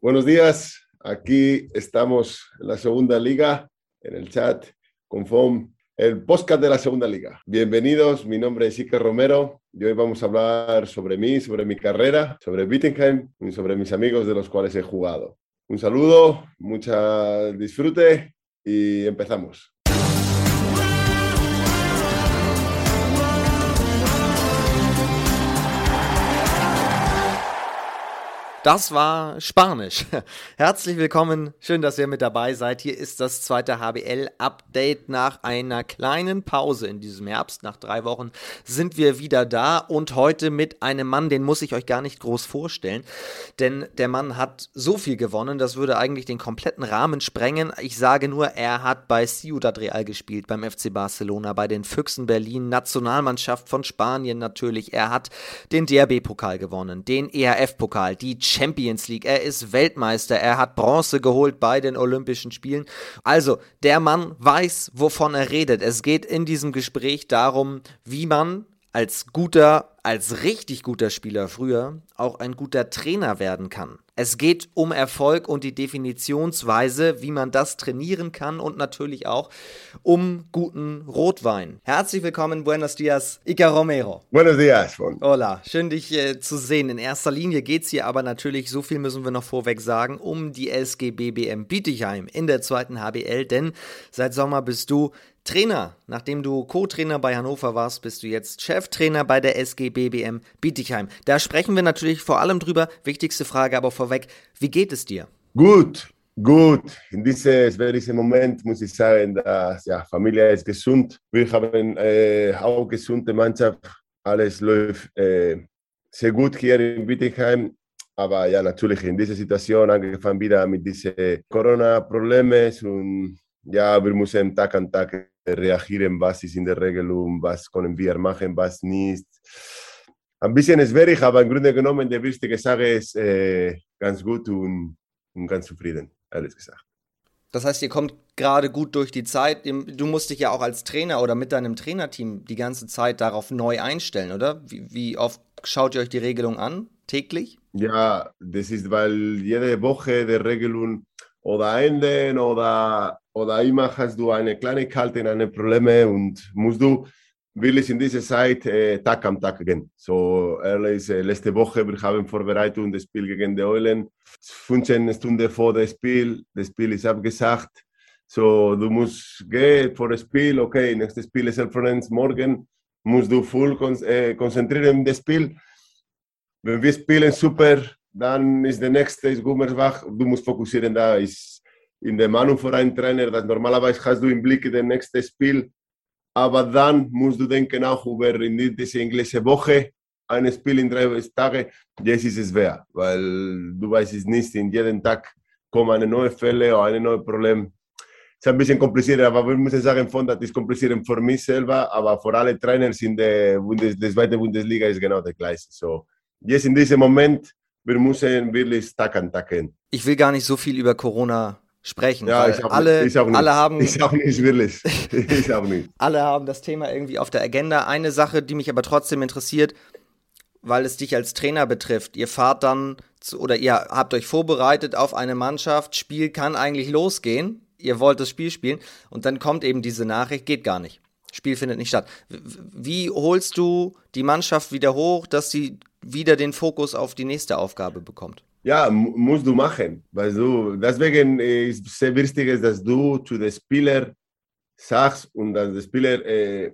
Buenos días, aquí estamos en la segunda liga, en el chat con FOM, el podcast de la segunda liga. Bienvenidos, mi nombre es Iker Romero y hoy vamos a hablar sobre mí, sobre mi carrera, sobre Wittenheim y sobre mis amigos de los cuales he jugado. Un saludo, mucha disfrute y empezamos. Das war Spanisch. Herzlich willkommen, schön, dass ihr mit dabei seid. Hier ist das zweite HBL-Update. Nach einer kleinen Pause in diesem Herbst, nach drei Wochen, sind wir wieder da und heute mit einem Mann, den muss ich euch gar nicht groß vorstellen, denn der Mann hat so viel gewonnen, das würde eigentlich den kompletten Rahmen sprengen. Ich sage nur, er hat bei Ciudad Real gespielt, beim FC Barcelona, bei den Füchsen Berlin, Nationalmannschaft von Spanien natürlich. Er hat den DRB-Pokal gewonnen, den ERF-Pokal, die Champions League, er ist Weltmeister, er hat Bronze geholt bei den Olympischen Spielen. Also, der Mann weiß, wovon er redet. Es geht in diesem Gespräch darum, wie man als guter, als richtig guter Spieler früher auch ein guter Trainer werden kann. Es geht um Erfolg und die Definitionsweise, wie man das trainieren kann und natürlich auch um guten Rotwein. Herzlich willkommen, buenos dias, Ica Romero. Buenos dias. Hola, schön dich äh, zu sehen. In erster Linie geht es hier aber natürlich, so viel müssen wir noch vorweg sagen, um die SG BBM Bietigheim in der zweiten HBL, denn seit Sommer bist du Trainer. Nachdem du Co-Trainer bei Hannover warst, bist du jetzt Cheftrainer bei der SG BBM Bietigheim. Da sprechen wir natürlich vor allem drüber. Wichtigste Frage aber vorweg, wie geht es dir? Gut, gut. In diesem Moment muss ich sagen, dass ja, Familie ist gesund. Wir haben äh, auch gesunde Mannschaft. Alles läuft äh, sehr gut hier in Bietigheim. Aber ja, natürlich in dieser Situation angefangen wieder mit diesen Corona-Problemen und ja, wir müssen Tag an Tag reagieren, was ist in der Regelung, was können wir machen, was nicht. Ein bisschen schwierig, aber im Grunde genommen, der wichtige Sache ist äh, ganz gut und, und ganz zufrieden, ehrlich gesagt. Das heißt, ihr kommt gerade gut durch die Zeit. Du musst dich ja auch als Trainer oder mit deinem Trainerteam die ganze Zeit darauf neu einstellen, oder? Wie, wie oft schaut ihr euch die Regelung an? Täglich? Ja, das ist, weil jede Woche die Regelung oder ändern oder oder immer hast du eine Kleinigkeit, eine Probleme und musst du wirklich in dieser Zeit äh, Tag am Tag gehen. So ehrlich, äh, letzte Woche wir haben Vorbereitung das Spiel gegen die Eulen, 15 Stunden vor dem Spiel, das Spiel ist abgesagt. So du musst gehen vor dem Spiel, okay, nächstes Spiel ist Florenz, morgen musst du voll kon äh, konzentrieren in das Spiel. Wenn wir spielen super, dann ist der nächste ist Gummersbach, du musst fokussieren, da. Ist in der Meinung von einem Trainer, dass normalerweise hast du im Blick das nächste Spiel, aber dann musst du denken auch über in diese englische Woche, ein Spiel in drei Tagen, jetzt ist es schwer, weil du weißt es nicht, in jedem Tag kommen eine neue Fälle oder ein neues Problem. Es ist ein bisschen kompliziert, aber wir müssen sagen, von das ist kompliziert für mich selber, aber für alle Trainer in der, Bundes, zweiten Bundesliga ist genau das Gleiche. So, jetzt in diesem Moment, wir müssen wirklich Tag gehen. Ich will gar nicht so viel über Corona sprechen. Ja, ich auch, alle, ich auch nicht. alle haben. Ich auch nicht, wirklich. Ich auch nicht. alle haben das Thema irgendwie auf der Agenda. Eine Sache, die mich aber trotzdem interessiert, weil es dich als Trainer betrifft. Ihr fahrt dann zu, oder ihr habt euch vorbereitet auf eine Mannschaft, Spiel kann eigentlich losgehen. Ihr wollt das Spiel spielen und dann kommt eben diese Nachricht, geht gar nicht. Spiel findet nicht statt. Wie holst du die Mannschaft wieder hoch, dass sie wieder den Fokus auf die nächste Aufgabe bekommt? Ja, musst du machen. Weil du, deswegen ist es sehr wichtig, dass du zu den Spieler sagst und dass die Spieler äh,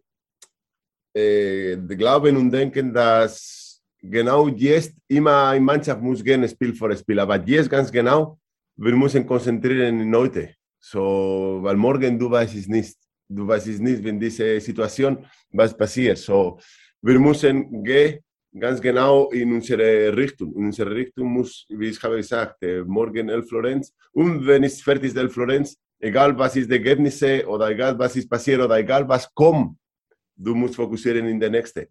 äh, glauben und denken, dass genau jetzt immer eine Mannschaft muss gehen, Spiel vor Spiel. Aber jetzt ganz genau, wir müssen konzentrieren in heute. So, weil morgen du weißt es nicht. Du weißt es nicht, wenn diese Situation was passiert. So, wir müssen gehen ganz genau in unsere Richtung. In unsere Richtung muss, wie ich habe gesagt, morgen El Florenz. Und wenn es fertig ist, El Florenz, egal was ist die Ergebnisse oder egal was ist passiert oder egal was kommt, du musst fokussieren in der nächste.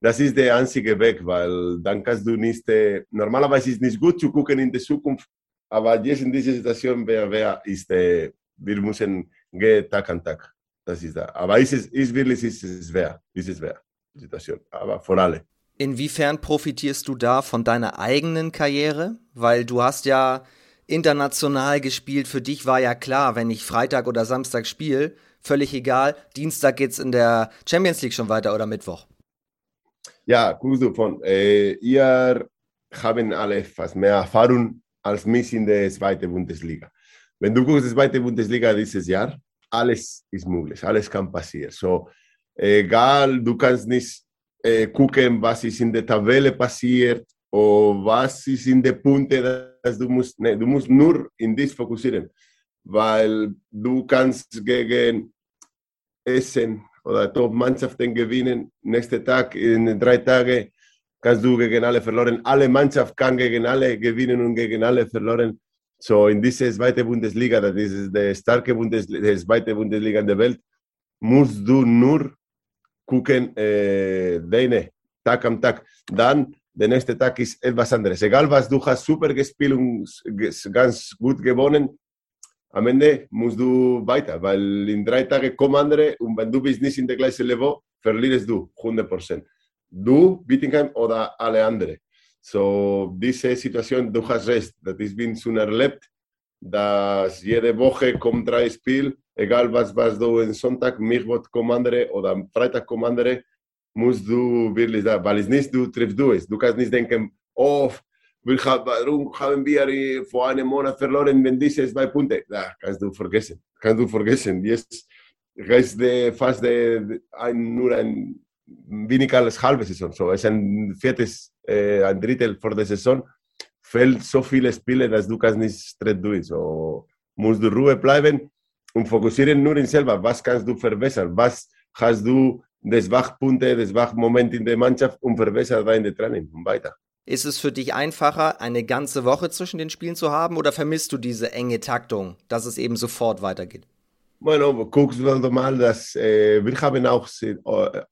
Das ist der einzige Weg, weil dann kannst du nicht, äh, normalerweise ist es nicht gut zu gucken in die Zukunft, aber jetzt in dieser Situation, wer, wer ist, äh, wir müssen gehen Tag an Tag. Das ist da. Aber ist es ist wirklich ist es schwer, ist es schwer, Situation. Aber vor allem. Inwiefern profitierst du da von deiner eigenen Karriere? Weil du hast ja international gespielt. Für dich war ja klar, wenn ich Freitag oder Samstag spiele, völlig egal. Dienstag geht es in der Champions League schon weiter oder Mittwoch. Ja, du von, äh, ihr haben alle fast mehr Erfahrung als mich in der zweiten Bundesliga. Wenn du guckst, die zweite Bundesliga dieses Jahr, alles ist möglich, alles kann passieren. So, egal, du kannst nicht äh, gucken, was ist in der Tabelle passiert oder was ist in den Punkten, dass du musst, nee, du musst nur in das fokussieren, weil du kannst gegen Essen oder Top-Mannschaften gewinnen, nächsten Tag, in drei Tagen kannst du gegen alle verloren. Alle Mannschaft kann gegen alle gewinnen und gegen alle verloren. So in dieser zweiten Bundesliga, das ist die starke Bundesliga, die zweite Bundesliga der Welt, musst du nur gucken, äh, deine Tag am Tag. Dann der nächste Tag ist etwas anderes. Egal was du hast, super gespielt und ganz gut gewonnen. Am Ende musst du weiter, weil in drei Tagen kommen andere und wenn du bist nicht in der gleichen Level, verlierst du 100 Prozent. Du, Bittingham oder alle anderen. So, diese Situation, du hast recht, das ist bin schon erlebt, dass jede Woche kommt drei Spiele, egal was, was du am Sonntag, Mittwoch kommen andere oder am Freitag kommen andere, musst du wirklich sagen, weil es nicht du triffst du es. Du kannst nicht denken, oh, warum haben wir vor einem Monat verloren, wenn diese zwei Punkte, ja, kannst du vergessen, kannst du vergessen. Jetzt ist fast ein, nur ein weniger als halbe Saison. So, es ist ein viertes, äh, ein Drittel vor der Saison. Fällt so viele Spiele, dass du kannst nicht straight durch. So, musst du Ruhe bleiben und fokussieren nur in selber. Was kannst du verbessern? Was hast du des Wachpunkte, des Wachmoment in der Mannschaft und verbessern deine Training und weiter. Ist es für dich einfacher, eine ganze Woche zwischen den Spielen zu haben oder vermisst du diese enge Taktung, dass es eben sofort weitergeht? Bueno, guckst du mal, dass äh, wir haben auch, äh,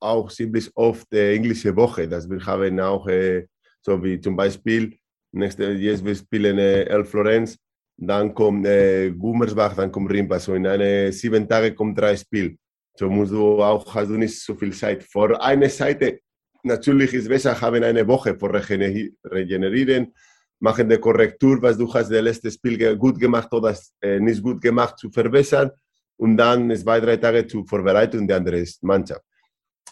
auch ziemlich oft äh, englische Woche, dass wir haben auch, äh, so wie zum Beispiel, nächste, jetzt wir spielen äh, El Florenz, dann kommt äh, Gummersbach, dann kommt Rimpa, so in eine sieben Tage kommt drei Spiele. So musst du auch, hast du nicht so viel Zeit. Vor einer Seite, natürlich ist es besser, haben eine Woche vor regenerieren, machen die Korrektur, was du hast, das letzte Spiel gut gemacht oder äh, nicht gut gemacht, zu verbessern und dann zwei, drei Tage zur Vorbereitung der anderen Mannschaft.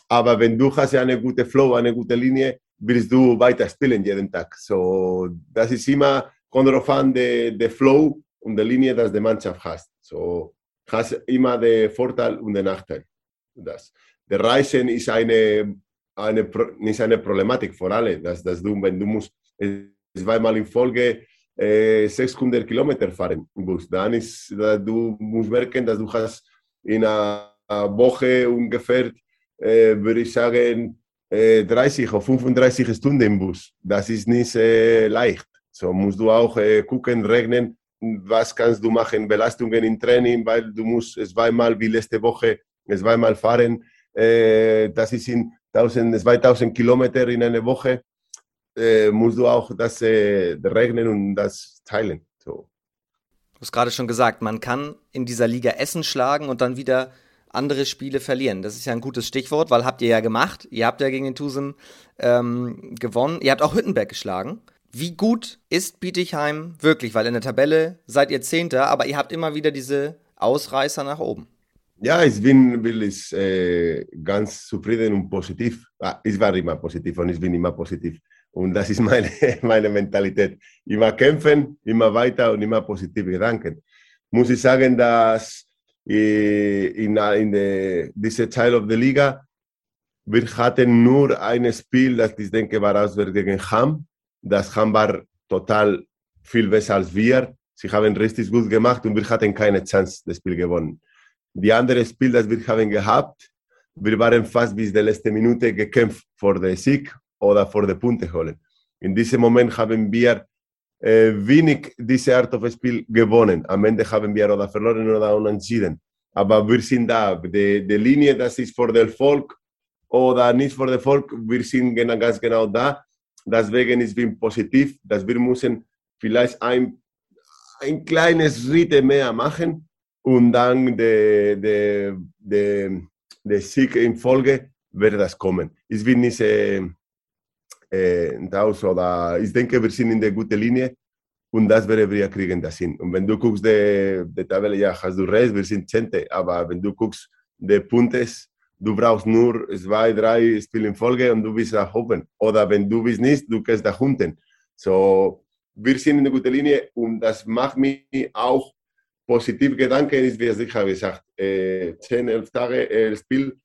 Aber wenn du hast eine gute Flow, eine gute Linie, willst du weiter spielen jeden Tag. So, das ist immer kommt darauf an, der, der Flow und die Linie, dass die Mannschaft hast. So, hast immer den Vorteil und den Nachteil. Das. Der Reisen ist eine, eine, nicht eine Problematik für alle, dass, dass du, wenn du musst zweimal in Folge 600 äh, Kilometer fahren Bus. Dann ist, du musst merken, dass du hast in einer Woche ungefähr, äh, würde ich sagen, äh, 30 oder 35 Stunden im Bus. Das ist nicht äh, leicht. So musst du auch äh, gucken, regnen, was kannst du machen, Belastungen im Training, weil du musst zweimal wie letzte Woche zweimal fahren. Äh, das ist in 1000, 2000 Kilometer in einer Woche äh, musst du auch das äh, regnen und das teilen. So. Du hast gerade schon gesagt, man kann in dieser Liga Essen schlagen und dann wieder andere Spiele verlieren. Das ist ja ein gutes Stichwort, weil habt ihr ja gemacht. Ihr habt ja gegen den Tusen ähm, gewonnen. Ihr habt auch Hüttenberg geschlagen. Wie gut ist Bietigheim wirklich? Weil in der Tabelle seid ihr Zehnter, aber ihr habt immer wieder diese Ausreißer nach oben. Ja, ich bin wirklich äh, ganz zufrieden und positiv. Ah, ich war immer positiv und ich bin immer positiv. Und das ist meine, meine Mentalität. Immer kämpfen, immer weiter und immer positive Gedanken. Muss ich sagen, dass äh, in, in dieser Teil of the Liga, wir hatten nur ein Spiel, das ich denke war auswärts gegen Ham. Das war total viel besser als wir. Sie haben richtig gut gemacht und wir hatten keine Chance, das Spiel gewonnen. Die andere Spiel, das wir haben gehabt, wir waren fast bis der letzte Minute gekämpft vor den Sieg oder vor die Punkte holen. In diesem Moment haben wir äh, wenig diese Art of Spiel gewonnen. Am Ende haben wir oder verloren oder unentschieden. Aber wir sind da. Die, die Linie, das ist für den Volk oder nicht für den Volk, wir sind ganz genau da. Deswegen ist es positiv, dass wir müssen vielleicht ein, ein kleines Schritt mehr machen und dann der de, de, de Sieg in Folge wird das kommen. Ich bin nicht äh, äh, ich denke, wir sind in der guten Linie und das wäre, wir kriegen das hin. Und wenn du guckst, die Tabelle, ja, hast du recht, wir sind Zehnte, aber wenn du guckst, die Punkte, du brauchst nur zwei, drei Spiele in Folge und du bist nach oben. Oder wenn du bist nicht, du kannst nach unten. So, wir sind in einer guten Linie und das macht mich auch positiv Gedanken, ist, wie ich habe gesagt, äh, 10, 11 Tage äh, Spiel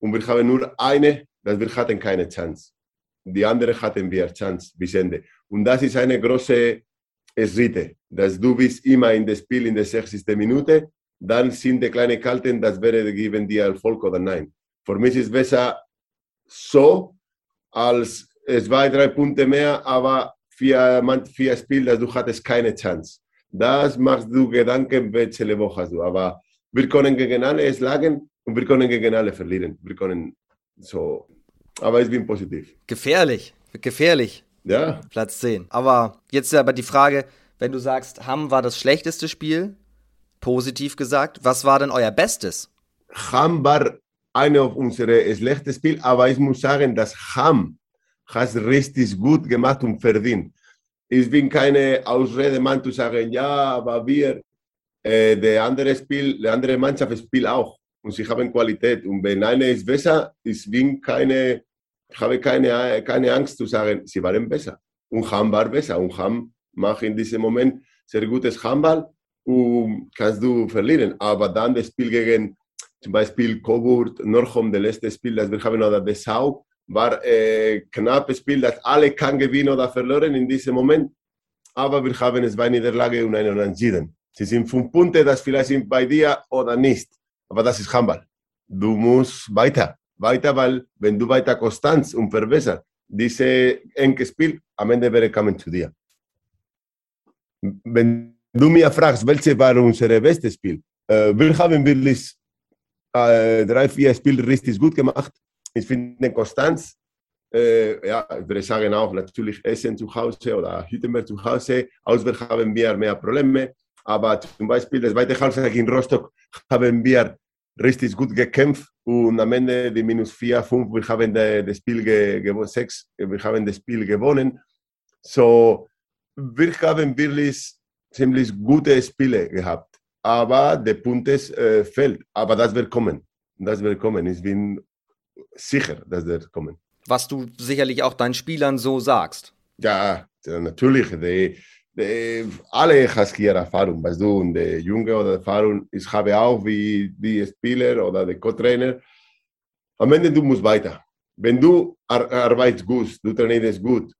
und wir haben nur eine, dass wir hatten keine Chance. Die andere hatten wir Chance bis Ende. Und das ist eine große Schritte, dass du bist immer in das Spiel in der 60. Minute, dann sind die kleinen Kalten, das wäre geben dir Erfolg oder nein. Für mich ist es besser so, als zwei, drei Punkte mehr, aber vier, vier Spiele, dass du hattest keine Chance. Das machst du Gedanken, welche Woche hast du. Aber wir können gegen alle schlagen und wir können gegen alle verlieren. Wir können so. Aber ich bin positiv. Gefährlich, gefährlich. Ja. Platz 10. Aber jetzt aber die Frage, wenn du sagst, Hamm war das schlechteste Spiel, positiv gesagt, was war denn euer Bestes? Hamm war eine unserer schlechtesten Spiele, aber ich muss sagen, dass Hamm hat richtig gut gemacht und verdient. Ich bin keine Ausrede, Mann, zu sagen, ja, aber wir, äh, der andere Spiel, die andere Mannschaft spielt auch und sie haben Qualität. Und wenn eine ist besser, ich bin keine habe keine, keine Angst zu sagen, sie waren besser. Und Ham war besser. Und Ham macht in diesem Moment sehr gutes Handball und kannst du verlieren. Aber dann das Spiel gegen zum Beispiel Coburg, Norchom, das letzte Spiel, das wir haben, oder Dessau, war äh, knappes Spiel, das alle kann gewinnen oder verlieren in diesem Moment. Aber wir haben zwei Niederlage und einen Unentschieden. Sie sind fünf Punkte, das vielleicht sind bei dir oder nicht. Aber das ist Handball. Du musst weiter weiter, weil wenn du weiter Konstanz und verbessert diese enge Spiel, am Ende wäre kommen zu dir. Wenn du mir fragst, welche war unser bestes Spiel, äh, wir haben wirklich äh, drei, vier Spiele richtig gut gemacht. Ich finde Konstanz, äh, ja, ich würde sagen auch natürlich Essen zu Hause oder Hüttenberg zu Hause. Auswärts haben wir mehr Probleme. Aber zum Beispiel das zweite Halbzeit in Rostock haben wir richtig gut gekämpft und am Ende die minus 4, 5, wir haben das Spiel gewonnen, 6, wir haben das Spiel gewonnen. So, wir haben wirklich ziemlich gute Spiele gehabt, aber der Punkt ist, äh, fehlt. Aber das wird kommen. Das wird kommen. Ich bin sicher, dass wird kommen. Was du sicherlich auch deinen Spielern so sagst. Ja, natürlich. Die, alle haben hier Erfahrung, weißt du, und der Junge oder Erfahrung, ich habe auch wie die Spieler oder der Co-Trainer. Am Ende, du musst weiter. Wenn du arbeitest gut, du trainierst gut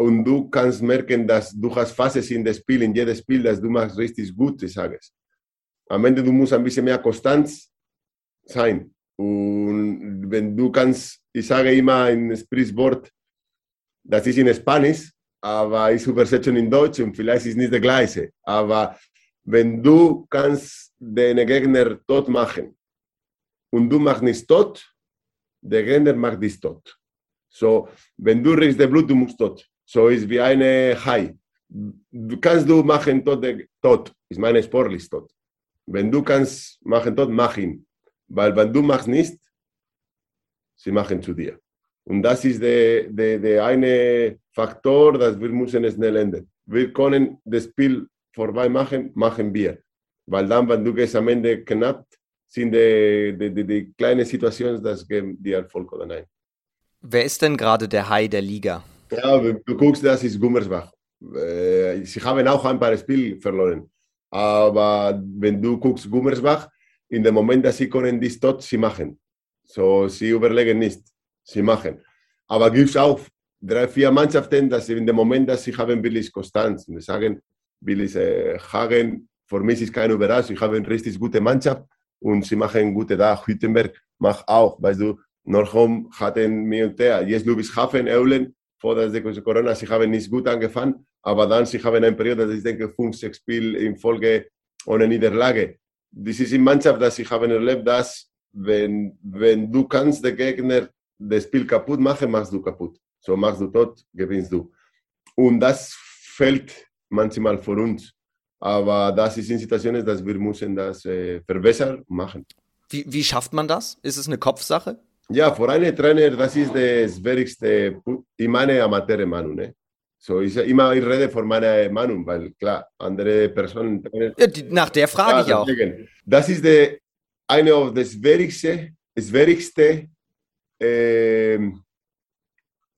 und du kannst merken, dass du hast Phasen in dem Spiel, in jedem Spiel, dass du machst richtig gut, ich sage es. Am Ende, du musst ein bisschen mehr Konstanz sein. Und wenn du kannst, ich sage immer ein Sprichwort, das ist in Spanisch, aber ich übersetze in Deutsch und vielleicht ist es nicht das Gleiche. Aber wenn du kannst den Gegner tot machen und du machst nicht tot, der Gegner macht dich tot. So, wenn du riechst das Blut, du musst tot. So ist wie eine Hai. Du kannst du machen tot, tot. Ich meine sportlich tot. Wenn du kannst machen tot, mach ihn. Weil wenn du machst nicht, sie machen zu dir. Und das ist der, der, der eine Faktor, dass wir müssen schnell enden. Wir können das Spiel vorbei machen, machen wir. Weil dann, wenn du gehst am Ende knapp, sind die, die, die, die kleinen Situationen, das geben dir Erfolg oder nein. Wer ist denn gerade der Hai der Liga? Ja, du guckst, das ist Gummersbach. Sie haben auch ein paar Spiele verloren. Aber wenn du guckst, Gummersbach, in dem Moment, dass sie können dies dort, sie machen. So, sie überlegen nicht sie machen. Aber gibt es auch drei, vier Mannschaften, dass in dem Moment, dass sie haben, will ich Konstanz. Wir sagen, will ich äh, Hagen, für mich ist keine Überraschung, ich habe eine richtig gute Mannschaft und sie machen guten Tag. Hüttenberg macht auch, weißt du, Norchom hatten mir und der, jetzt Ludwigshafen, Eulen, vor der Corona, sie haben nicht gut angefangen, aber dann sie haben eine Periode, dass ich denke, fünf, sechs Spiele in Folge ohne Niederlage. Das ist in Mannschaft, dass ich habe erlebt, dass wenn, wenn du kannst den Gegner das Spiel kaputt machen, machst du kaputt. So machst du tot, gewinnst du. Und das fällt manchmal vor uns. Aber das ist in Situationen, dass wir müssen das äh, verbessern machen. Wie, wie schafft man das? Ist es eine Kopfsache? Ja, für einen Trainer, das ist das Wichtigste, in meiner Amateurmeinung. Ne? So ist ja immer, ich rede von meiner Meinung, weil klar, andere Personen. Ja, die, nach der frage ich auch. Das ist der, eine das wichtigste, das wichtigste, äh,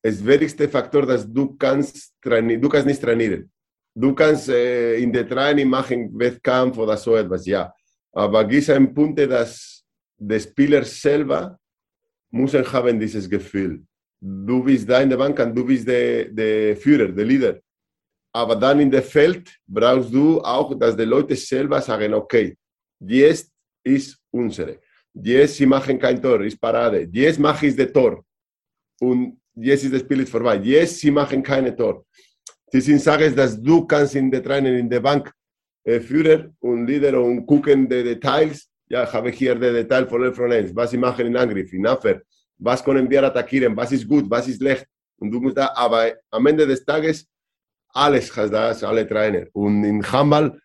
das wichtigste Faktor, dass du kannst trainieren, du kannst nicht trainieren. Du kannst äh, in der Training machen, Wettkampf oder so etwas, ja. Aber gibt einen Punkt, dass der Spieler selber muss haben dieses Gefühl. Du bist da in der Bank und du bist der, der Führer, der Leader. Aber dann in der Feld brauchst du auch, dass die Leute selber sagen, okay, jetzt ist unsere. Jetzt sie machen kein Tor, ist Parade. Jetzt mache ich das Tor. Und jetzt ist das Spiel vorbei. Jetzt sie machen keine Tor. Das sind Sachen, dass du kannst in der Training in der Bank äh, Führer und Leader und gucken die Details. Ja, ich habe hier die Detail von 11 von 1, was sie machen in Angriff, in Abwehr, was können wir attackieren, was ist gut, was ist schlecht. Und du musst da, aber am Ende des Tages, alles hast das, alle Trainer. Und in Handball,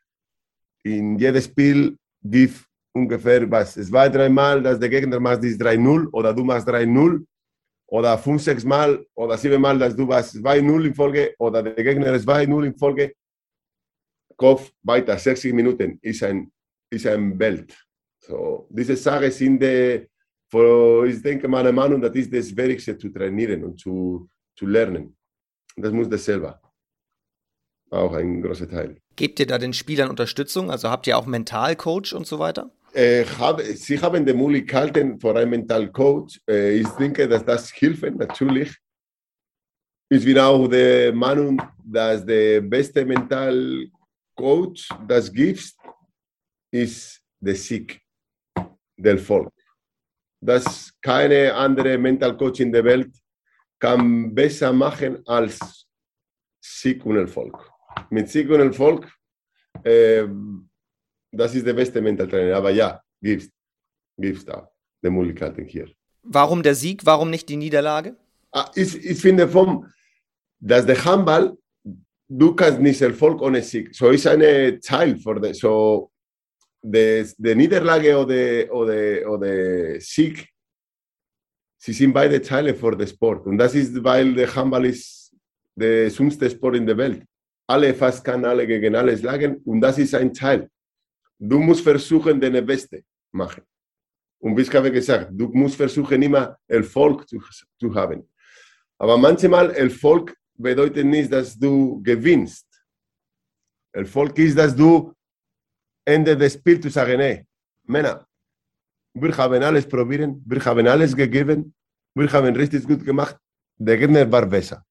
in jedem Spiel gibt ungefähr was, zwei, dreimal, dass der Gegner macht dies 3-0 oder du machst 3-0 oder fünf, sechs Mal oder sieben Mal, dass du was 2-0 in Folge oder der Gegner ist 2-0 in Folge. Kopf weiter, 60 Minuten ist ein, ist ein Welt. So, diese Sache sind, die, ich denke, meiner Meinung nach, das ist das Wichtigste zu trainieren und zu, zu lernen. Das muss das selber. Auch ein großer Teil. Gebt ihr da den Spielern Unterstützung? Also habt ihr auch Mentalcoach und so weiter? Äh, hab, sie haben die Möglichkeiten für einen Mentalcoach. Äh, ich denke, dass das hilft natürlich. Ich bin auch der Meinung, dass der beste Mentalcoach, das gibt, ist der Sieg del Volk. Dass keine andere Mentalcoach in der Welt kann besser machen als Sieg und Erfolg. Mit Sieg und Erfolg äh, das ist der beste Mental Trainer. Aber ja, gibt's, gibt's da die Möglichkeiten hier. Warum der Sieg? Warum nicht die Niederlage? Ah, ich, ich finde, vom, dass der Handball, du kannst nicht Erfolg ohne Sieg. So ist eine Teil für die, so die Niederlage oder, oder, oder Sieg. Sie sind beide Teile für den Sport. Und das ist, weil der Handball ist der schönste Sport in der Welt. Alle fast kann alle gegen alle schlagen und das ist ein Teil. Du musst versuchen, deine Beste machen. Und wie ich habe gesagt, du musst versuchen, immer Erfolg zu, zu haben. Aber manchmal Erfolg bedeutet nicht, dass du gewinnst. Erfolg ist, dass du Ende des sagen, hey, Männer, wir haben alles probiert, wir haben alles gegeben, wir haben richtig gut gemacht, der Gegner war besser.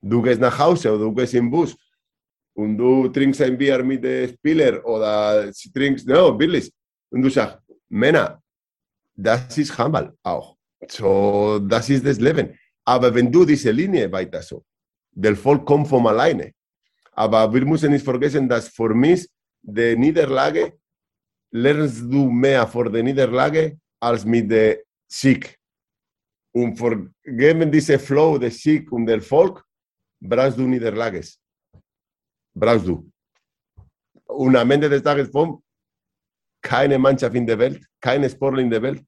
Du gehst nach Hause oder du gehst im Bus und du trinkst ein Bier mit dem Spieler oder trinkst, no, wirklich. Und du sagst, Männer, das ist Handball auch. So, das ist das Leben. Aber wenn du diese Linie weiter so, der Volk kommt von alleine. Aber wir müssen nicht vergessen, dass für mich die Niederlage lernst du mehr vor der Niederlage als mit der Sieg. Und für geben diese Flow, der Sieg und der Volk, brauchst du Niederlages brauchst du. Und am Ende des Tages, vom, keine Mannschaft in der Welt, keine Sportler in der Welt,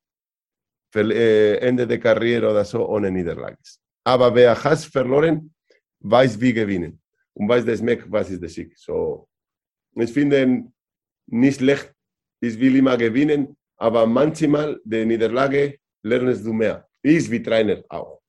äh, Ende der Karriere oder so ohne Niederlage. Aber wer hat verloren, weiß wie gewinnen und weiß das Meck, was ist der Sieg. So, ich finde nicht schlecht, ich will immer gewinnen, aber manchmal die Niederlage lernst du mehr. Ich wie Trainer auch,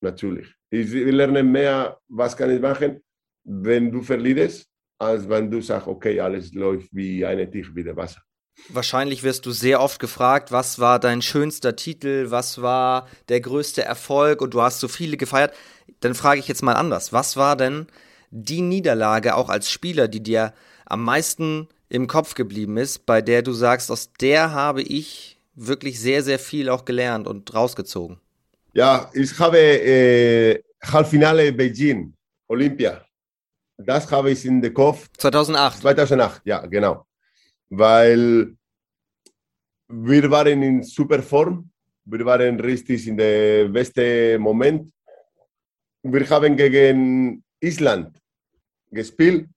natürlich. Ich lerne mehr, was kann ich machen, wenn du verlierst, als wenn du sagst, okay, alles läuft wie eine Tisch wie der Wasser. Wahrscheinlich wirst du sehr oft gefragt, was war dein schönster Titel, was war der größte Erfolg und du hast so viele gefeiert. Dann frage ich jetzt mal anders. Was war denn die Niederlage auch als Spieler, die dir am meisten im Kopf geblieben ist, bei der du sagst, aus der habe ich wirklich sehr, sehr viel auch gelernt und rausgezogen? Ja, ich habe äh, Halbfinale Beijing, Olympia das habe ich in den Kopf. 2008. 2008, ja, genau. Weil wir waren in super Form. Wir waren richtig in der besten Moment. Wir haben gegen Island gespielt.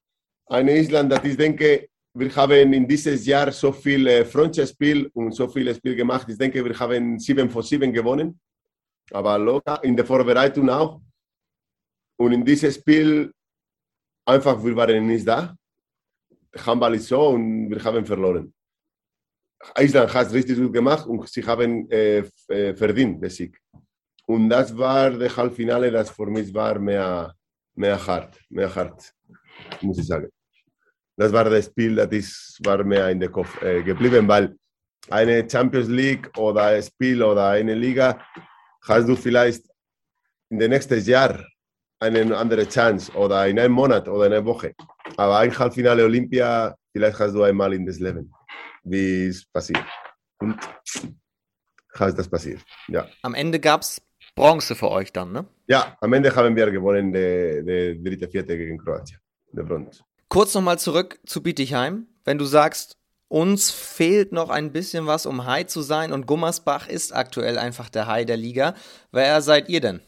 Eine Island, das ich denke, wir haben in dieses Jahr so viel äh, und so viele Spiele gemacht. Ich denke, wir haben sieben von sieben gewonnen. Aber locker in der Vorbereitung auch. und in diesem Spiel einfach, wir waren nicht da. Handball ist so und wir haben verloren. Island hat es richtig gut gemacht und sie haben äh, äh verdient den Sieg. Und das war das Halbfinale, das für mich war mehr, mehr hart, mehr hart, muss ich sagen. Das war das Spiel, das ist, war mehr in den Kopf äh, geblieben, weil eine Champions League oder ein Spiel oder eine Liga hast du vielleicht in den nächsten Jahr eine andere Chance oder in einem Monat oder in einer Woche. Aber ein Halbfinale Olympia, vielleicht hast du einmal in das Leben, wie es passiert. Und hast das passiert. Ja. Am Ende gab es Bronze für euch dann, ne? Ja, am Ende haben wir gewonnen, die, die dritte, vierte gegen Kroatien, der Bronze. Kurz nochmal zurück zu Bietigheim. Wenn du sagst, uns fehlt noch ein bisschen was, um High zu sein und Gummersbach ist aktuell einfach der High der Liga. Wer seid ihr denn?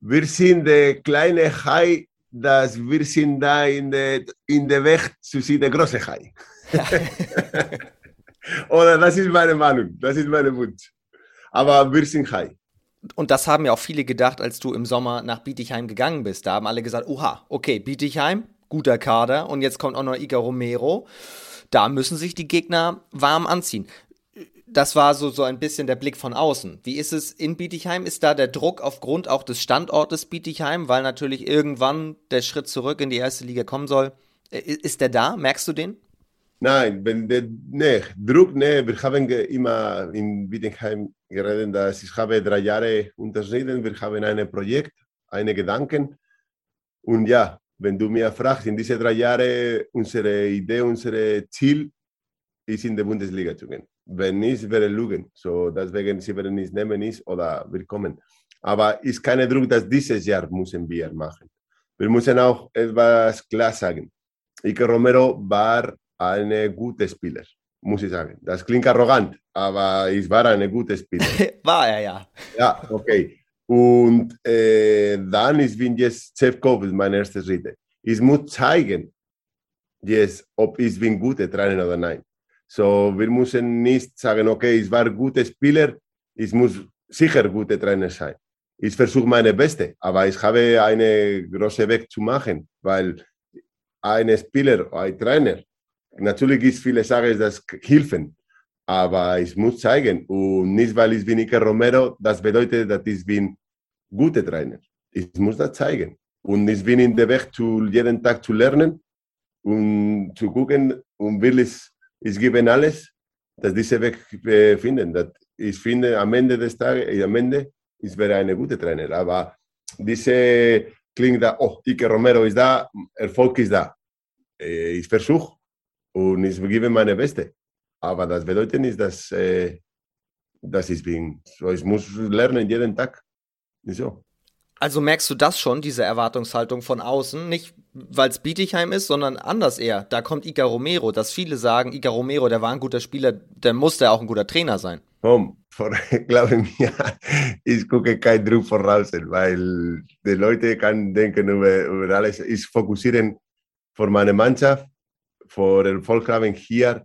Wir sind der kleine High, dass wir sind da in der, in der Weg zu sehen, der große High. Oder das ist meine Meinung, das ist meine Wunsch. Aber wir sind High und das haben ja auch viele gedacht, als du im Sommer nach Bietigheim gegangen bist. Da haben alle gesagt, oha, okay, Bietigheim, guter Kader und jetzt kommt auch noch Iga Romero. Da müssen sich die Gegner warm anziehen. Das war so, so ein bisschen der Blick von außen. Wie ist es in Bietigheim? Ist da der Druck aufgrund auch des Standortes Bietigheim, weil natürlich irgendwann der Schritt zurück in die erste Liga kommen soll? Ist der da? Merkst du den? Nein, wenn der, nee, Druck, nee, wir haben immer in Bietigheim geredet, dass ich habe drei Jahre unterschrieben, wir haben ein Projekt, eine Gedanken und ja, wenn du mir fragst, in diese drei Jahren, unsere Idee, unser Ziel ist in der Bundesliga zu gehen. Wenn nicht, wäre Lügen. So, deswegen, sie werden nicht nehmen ist oder wir kommen. Aber ist kein Druck, dass dieses Jahr müssen wir machen. Wir müssen auch etwas klar sagen. Ike Romero war ein guter Spieler, muss ich sagen. Das klingt arrogant, aber es war ein guter Spieler. war er ja. Ja, okay. Und äh, dann ist bin jetzt Zevkov mein erster Schritt. Ich muss zeigen, jetzt, ob ich bin guter Trainer oder nein. So, wir müssen nicht sagen, okay, ich war ein guter Spieler, ich muss sicher guter Trainer sein. Ich versuche meine Beste, aber ich habe einen großen Weg zu machen, weil ein Spieler, ein Trainer, natürlich gibt es viele Sachen, das helfen, aber ich muss zeigen. Und nicht, weil ich bin Iker Romero, das bedeutet, dass ich bin guter Trainer. Ich muss das zeigen. Und ich bin in der Weg, zu, jeden Tag zu lernen und zu gucken und will es, ich gebe alles, dass diese Weg äh, finden. Dass ich finde, am Ende des Tages, äh, am Ende, ich wäre ein guter Trainer. Aber diese klingt da, oh, Iker Romero ist da, Erfolg ist da. Äh, ich versuche und ich gebe meine Beste. Aber das bedeutet nicht, dass, äh, dass ich bin. So, ich muss lernen jeden Tag. So. Also merkst du das schon, diese Erwartungshaltung von außen? Nicht, weil es Bietigheim ist, sondern anders eher. Da kommt Ica Romero, dass viele sagen, Ica Romero, der war ein guter Spieler, der musste auch ein guter Trainer sein. Komm, glaube mir, ich gucke keinen Druck voraus, weil die Leute können denken über, über alles. Ich fokussiere vor meiner Mannschaft, vor Erfolg haben hier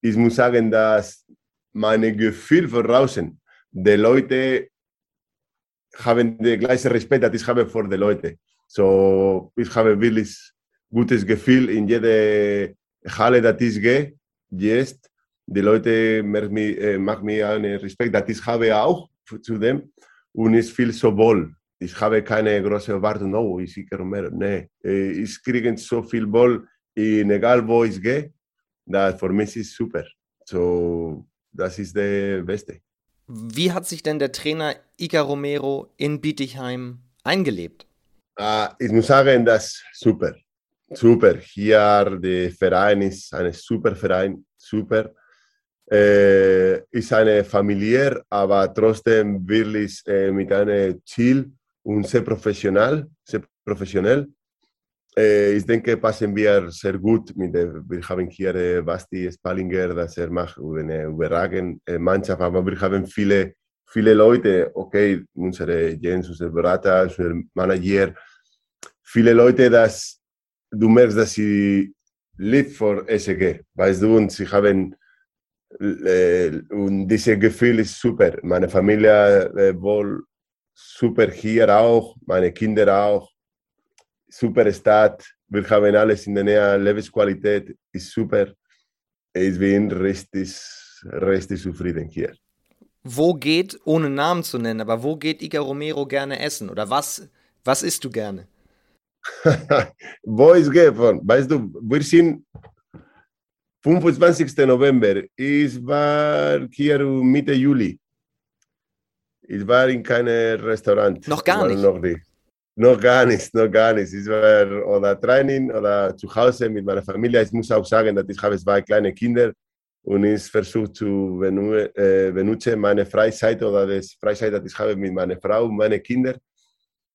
ich muss sagen, dass meine Gefühl von draußen, die Leute haben den gleichen Respekt, das ich habe vor den Leuten. So, ich habe wirklich gutes Gefühl in jeder Halle, dass ich gehe. Jetzt, die Leute mir, machen mir einen Respekt, dass ich habe auch zu dem und ich fühle so wohl. Ich habe keine große Erwartung, oh, ich sehe mehr. Nee, ich kriege so viel wohl, egal wo ich gehe das für mich ist super. So, das ist der Beste. Wie hat sich denn der Trainer Ica Romero in Bietigheim eingelebt? Uh, ich muss sagen, das super. Super. Hier der Verein ist ein super Verein, super. Äh, ist eine familiär, aber trotzdem wirklich äh, mit einem Ziel und sehr professionell, sehr professionell. Ich denke, passen wir sehr gut mit wir haben hier Basti Spallinger, das er macht eine überragende Mannschaft, aber wir haben viele, viele Leute, okay, unsere Jens, unser Berater, unser Manager, viele Leute, dass du merkst, dass sie lieb für SG, weißt du, und sie haben äh, und dieses Gefühl ist super. Meine Familie äh, wohl super hier auch, meine Kinder auch. Super Stadt, wir haben alles in der Nähe, Lebensqualität ist super. Ich bin richtig, richtig zufrieden hier. Wo geht, ohne Namen zu nennen, aber wo geht Ica Romero gerne essen? Oder was, was isst du gerne? wo ich gehe von, weißt du, wir sind 25. November. Ich war hier Mitte Juli. Ich war in keinem Restaurant. Noch gar nicht? Noch, nicht. Noch gar nicht, noch gar nicht. Ich war oder Training oder zu Hause mit meiner Familie. Ich muss auch sagen, dass ich habe zwei kleine Kinder und ich versuche zu benutzen meine Freizeit oder das Freizeit, das ich habe mit meiner Frau und meinen Kindern.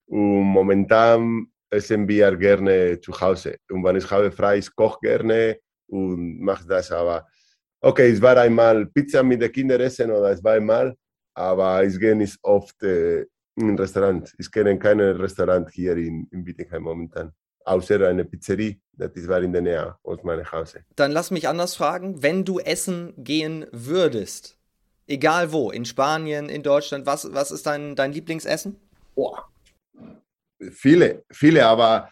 Und momentan essen wir gerne zu Hause. Und wenn ich habe frei, ich koche gerne und mache das. Aber okay, es war einmal Pizza mit den Kindern essen oder es war einmal, aber ich gehe nicht oft äh, ein Restaurant. Ich kenne kein Restaurant hier in, in Wittenheim momentan außer eine Pizzerie, das war in der Nähe aus meinem Hause. Dann lass mich anders fragen, wenn du essen gehen würdest, egal wo, in Spanien, in Deutschland, was, was ist dein, dein Lieblingsessen? Boah. Viele, viele, aber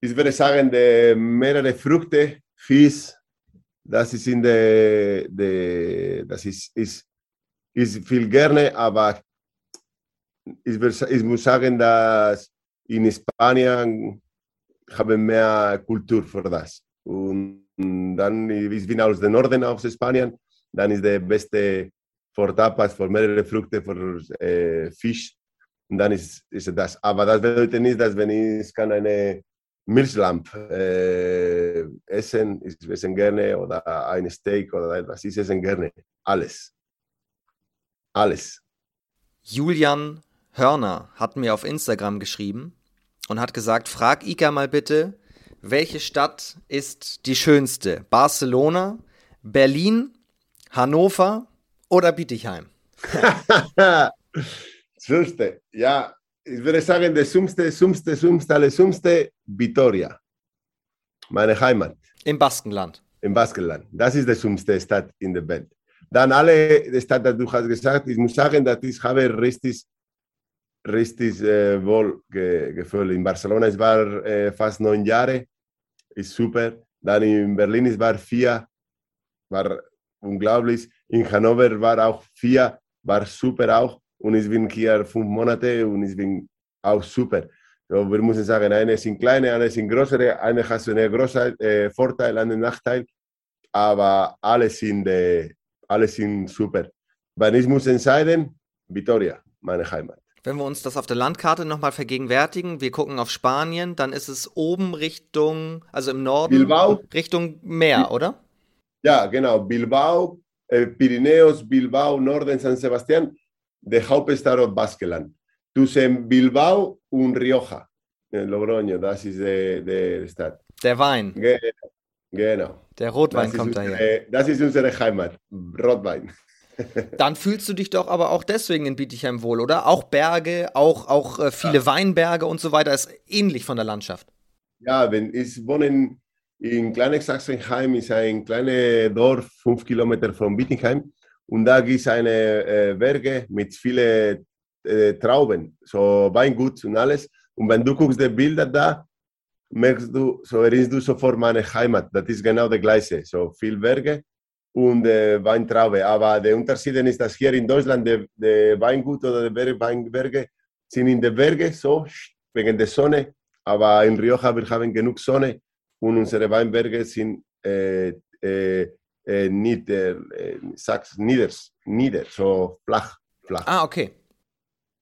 ich würde sagen, mehrere Früchte, Fisch, das ist in der, der das ist, ist, ist viel gerne, aber ich, sagen, dass in Spanien haben mehr Kultur für das. Und dann, ich bin aus dem Norden aus Spanien, dann ist der beste für Tapas, für mehrere Früchte, für äh, Fisch. Und dann ist, ist das. Aber das bedeutet nicht, dass wenn ich kann eine Milchlamp äh, essen, ich esse gerne oder ein Steak oder etwas, ich esse gerne alles. Alles. Julian Hörner hat mir auf Instagram geschrieben, und hat gesagt, frag Ika mal bitte, welche Stadt ist die schönste? Barcelona, Berlin, Hannover oder Bietigheim? Schönste, ja, ich würde sagen, der sumste, sumste, sumste, alle sumste, Vitoria. Meine Heimat. Im Baskenland. Im Baskenland. Das ist die sumste Stadt in der Welt. Dann alle Stadt, die du hast gesagt, ich muss sagen, dass ich habe richtig richtig äh, wohl ge gefühlt. In Barcelona es war äh, fast neun Jahre, ist super. Dann in Berlin es war vier, war unglaublich. In Hannover war auch vier, war super auch. Und ich bin hier fünf Monate und ich bin auch super. So, wir müssen sagen, eine sind kleine, eine sind größere, eine hat einen großen äh, Vorteil, einen Nachteil, aber alle sind, äh, alle sind super. Wenn ich muss entscheiden, Vitoria, meine Heimat. Wenn wir uns das auf der Landkarte nochmal vergegenwärtigen, wir gucken auf Spanien, dann ist es oben Richtung, also im Norden, Bilbao. Richtung Meer, oder? Ja, genau. Bilbao, äh, Pirineos, Bilbao, Norden, San Sebastián, der Hauptstadt Baskeland. Zwischen Bilbao und Rioja, Logroño, das ist die, die Stadt. Der Wein. Genau. Der Rotwein kommt daher. Das ist unsere Heimat, Rotwein. Dann fühlst du dich doch aber auch deswegen in Bietigheim wohl, oder? Auch Berge, auch, auch äh, viele ja. Weinberge und so weiter, ist ähnlich von der Landschaft. Ja, wenn ich wohne in Kleines Sachsenheim, ist ein kleines Dorf, fünf Kilometer von Bietigheim. Und da gibt es eine äh, Berge mit vielen äh, Trauben, so Weingut und alles. Und wenn du guckst die Bilder da, merkst du, so erinnerst du sofort meine Heimat. Das ist genau das Gleiche. So viel Berge und äh, Weintraube. Aber der Unterschied ist, dass hier in Deutschland der, der Weingut oder die Weinberge sind in den Bergen so wegen der Sonne, aber in Rioja wir haben genug Sonne und unsere Weinberge sind äh, äh, äh, nieder, äh, sag's, nieder, nieder, so flach, flach. Ah, okay.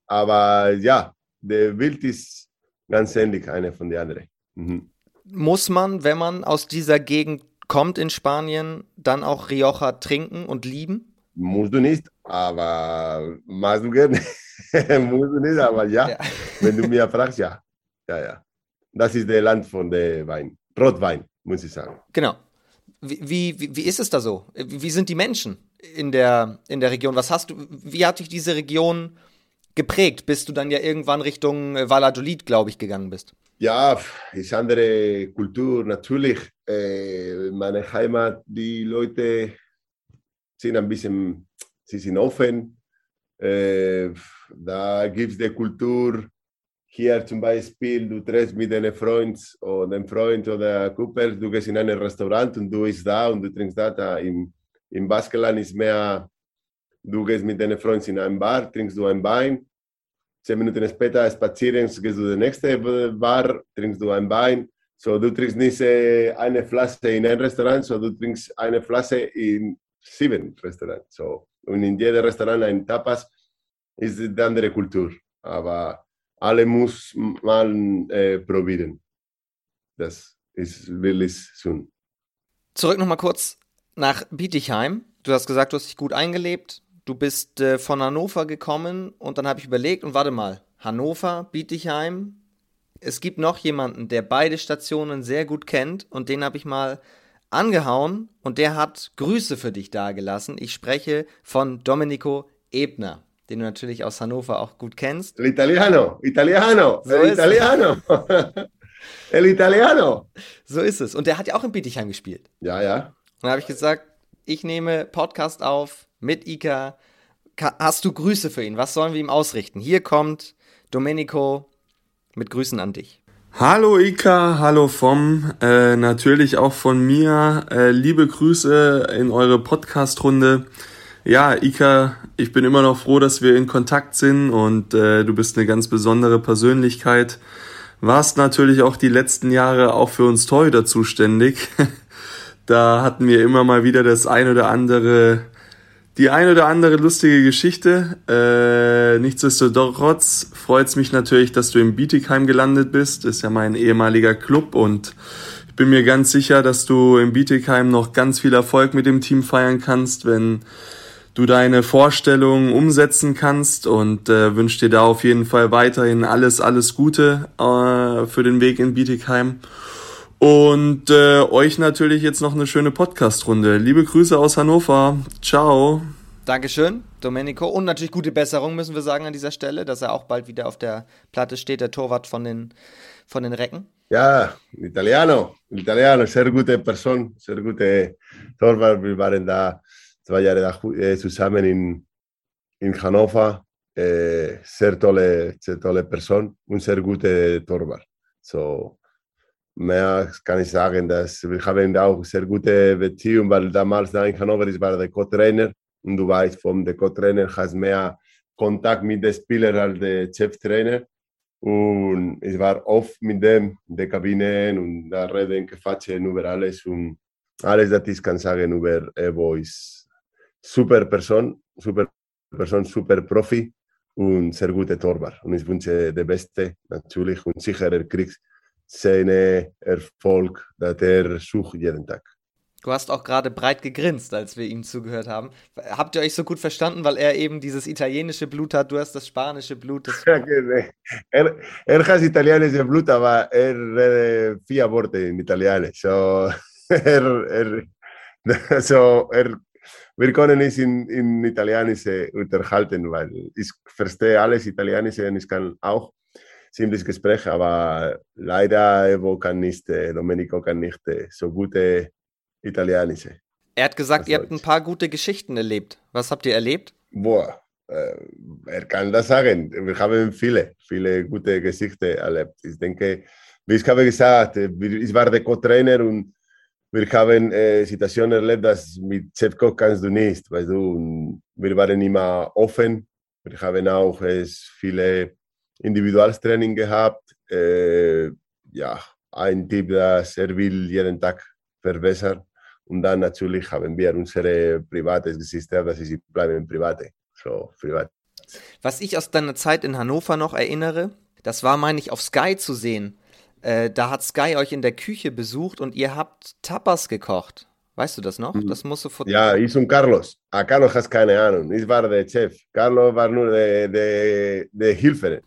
Aber ja, der Wild ist ganz ähnlich, eine von den anderen. Mhm. Muss man, wenn man aus dieser Gegend kommt in Spanien, dann auch Rioja trinken und lieben? Musst du nicht, aber machst du gerne. Musst du nicht, aber ja. ja. Wenn du mir fragst, ja. Ja, ja. Das ist der Land von der Wein. Rotwein, muss ich sagen. Genau. Wie, wie, wie ist es da so? Wie sind die Menschen in der, in der Region? Was hast du, wie hat dich diese Region geprägt, bis du dann ja irgendwann Richtung Valladolid, glaube ich, gegangen bist? Ja, ist andere Kultur natürlich. Äh, meine Heimat, die Leute sind ein bisschen, sie sind offen. Äh, da gibt es die Kultur, hier zum Beispiel, du triffst mit deinem Freund oder dem Freund oder Kumpel, du gehst in ein Restaurant und du bist da und du trinkst da. da. Im, Im Baskenland ist mehr, du gehst mit deinem Freund in ein Bar, trinkst du ein Wein, zehn Minuten später spazieren, gehst du in die nächste Bar, trinkst du ein Wein. So, du trinkst nicht eine Flasche in ein Restaurant, sondern du trinkst eine Flasche in sieben Restaurants. So, und in jedem Restaurant ein Tapas ist die andere Kultur. Aber alle muss man äh, probieren. Das ist wirklich schön. Zurück nochmal kurz nach Bietigheim. Du hast gesagt, du hast dich gut eingelebt. Du bist äh, von Hannover gekommen und dann habe ich überlegt und warte mal, Hannover, Bietigheim. Es gibt noch jemanden, der beide Stationen sehr gut kennt und den habe ich mal angehauen und der hat Grüße für dich dagelassen. Ich spreche von Domenico Ebner, den du natürlich aus Hannover auch gut kennst. El Italiano, Italiano, so el Italiano. el Italiano. So ist es. Und der hat ja auch in Bietigheim gespielt. Ja, ja. Und dann habe ich gesagt, ich nehme Podcast auf mit Ika. Hast du Grüße für ihn? Was sollen wir ihm ausrichten? Hier kommt Domenico mit Grüßen an dich. Hallo Ika, hallo Vom, äh, natürlich auch von mir äh, liebe Grüße in eure Podcast-Runde. Ja, Ika, ich bin immer noch froh, dass wir in Kontakt sind und äh, du bist eine ganz besondere Persönlichkeit. Warst natürlich auch die letzten Jahre auch für uns Torhüter zuständig. da hatten wir immer mal wieder das ein oder andere die ein oder andere lustige Geschichte. Äh, nichtsdestotrotz freut es mich natürlich, dass du im Bietigheim gelandet bist. Ist ja mein ehemaliger Club und ich bin mir ganz sicher, dass du im Bietigheim noch ganz viel Erfolg mit dem Team feiern kannst, wenn du deine Vorstellungen umsetzen kannst und äh, wünsche dir da auf jeden Fall weiterhin alles, alles Gute äh, für den Weg in Bietigheim. Und äh, euch natürlich jetzt noch eine schöne Podcast-Runde. Liebe Grüße aus Hannover. Ciao. Dankeschön, Domenico. Und natürlich gute Besserung, müssen wir sagen an dieser Stelle, dass er auch bald wieder auf der Platte steht, der Torwart von den, von den Recken. Ja, Italiano, Italiano, sehr gute Person, sehr gute Torwart. Wir waren da zwei Jahre da, äh, zusammen in, in Hannover. Äh, sehr tolle, sehr tolle Person und sehr gute Torwart. So, mehr kann ich sagen, dass wir haben auch sehr gute Beziehungen, weil damals da in Hannover ich war der Co-Trainer und du weißt, vom der Co-Trainer hast mehr Kontakt mit den Spielern als der Cheftrainer. Und ich war oft mit dem in der Kabine und da reden, quatschen über alles und alles, das ich kann sagen über Evo ist super Person, super Person, super Profi und sehr gute Torwart. Und ich wünsche der Beste natürlich und sicher er kriegt seinen Erfolg, der er sucht jeden Tag. Du hast auch gerade breit gegrinst, als wir ihm zugehört haben. Habt ihr euch so gut verstanden, weil er eben dieses italienische Blut hat, du hast das spanische Blut? Das er, er hat italienische Blut, aber er redet vier Worte in Italienisch. So, er, er, so, er, wir können nicht in, in Italienisch unterhalten, weil ich verstehe alles Italienische und ich kann auch ziemlich Gespräch, aber leider Evo kann nicht, Domenico kann nicht so gute Italienische. Er hat gesagt, ihr habt ein paar gute Geschichten erlebt. Was habt ihr erlebt? Boah, äh, er kann das sagen. Wir haben viele, viele gute Geschichten erlebt. Ich denke, wie ich habe gesagt, ich war der Co-Trainer und wir haben äh, Situationen erlebt, dass mit Chefkoch kannst du nicht, weißt du. Und wir waren immer offen. Wir haben auch äh, viele Individualtraining gehabt. Äh, ja, ein Tipp, das er will jeden Tag verbessern. Und dann natürlich haben wir unsere private System, das ist bleiben private. So, privat. Was ich aus deiner Zeit in Hannover noch erinnere, das war, meine ich, auf Sky zu sehen. Äh, da hat Sky euch in der Küche besucht und ihr habt Tapas gekocht. Weißt du das noch? Mhm. Das musst du vor Ja, ich und Carlos. A Carlos hast keine Ahnung. Ich war der Chef. Carlos war nur der, der, der Hilfe.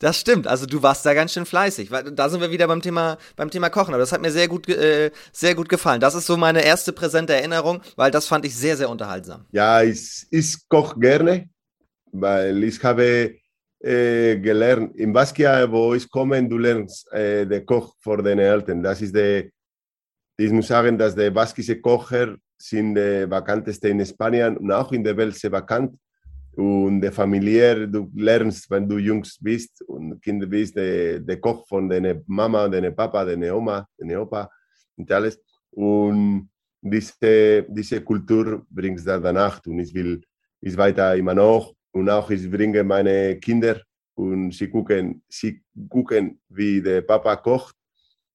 Das stimmt. Also du warst da ganz schön fleißig. Da sind wir wieder beim Thema, beim Thema Kochen. Aber das hat mir sehr gut, äh, sehr gut gefallen. Das ist so meine erste präsente Erinnerung, weil das fand ich sehr, sehr unterhaltsam. Ja, ich, ich koche gerne, weil ich habe äh, gelernt, in Baskia, wo ich komme, du lernst äh, den Koch vor den Eltern. Das ist der ich muss sagen, dass die baskische Kocher sind die bekanntesten in Spanien und auch in der Welt sehr bekannt. Und der familiär, du lernst, wenn du Jungs bist und Kinder bist, der, der Koch von deiner Mama, deiner Papa, deiner Oma, deiner Opa und alles. Und diese, diese Kultur bringst du danach. Und ich will ich weiter immer noch. Und auch ich bringe meine Kinder und sie gucken, sie gucken, wie der Papa kocht,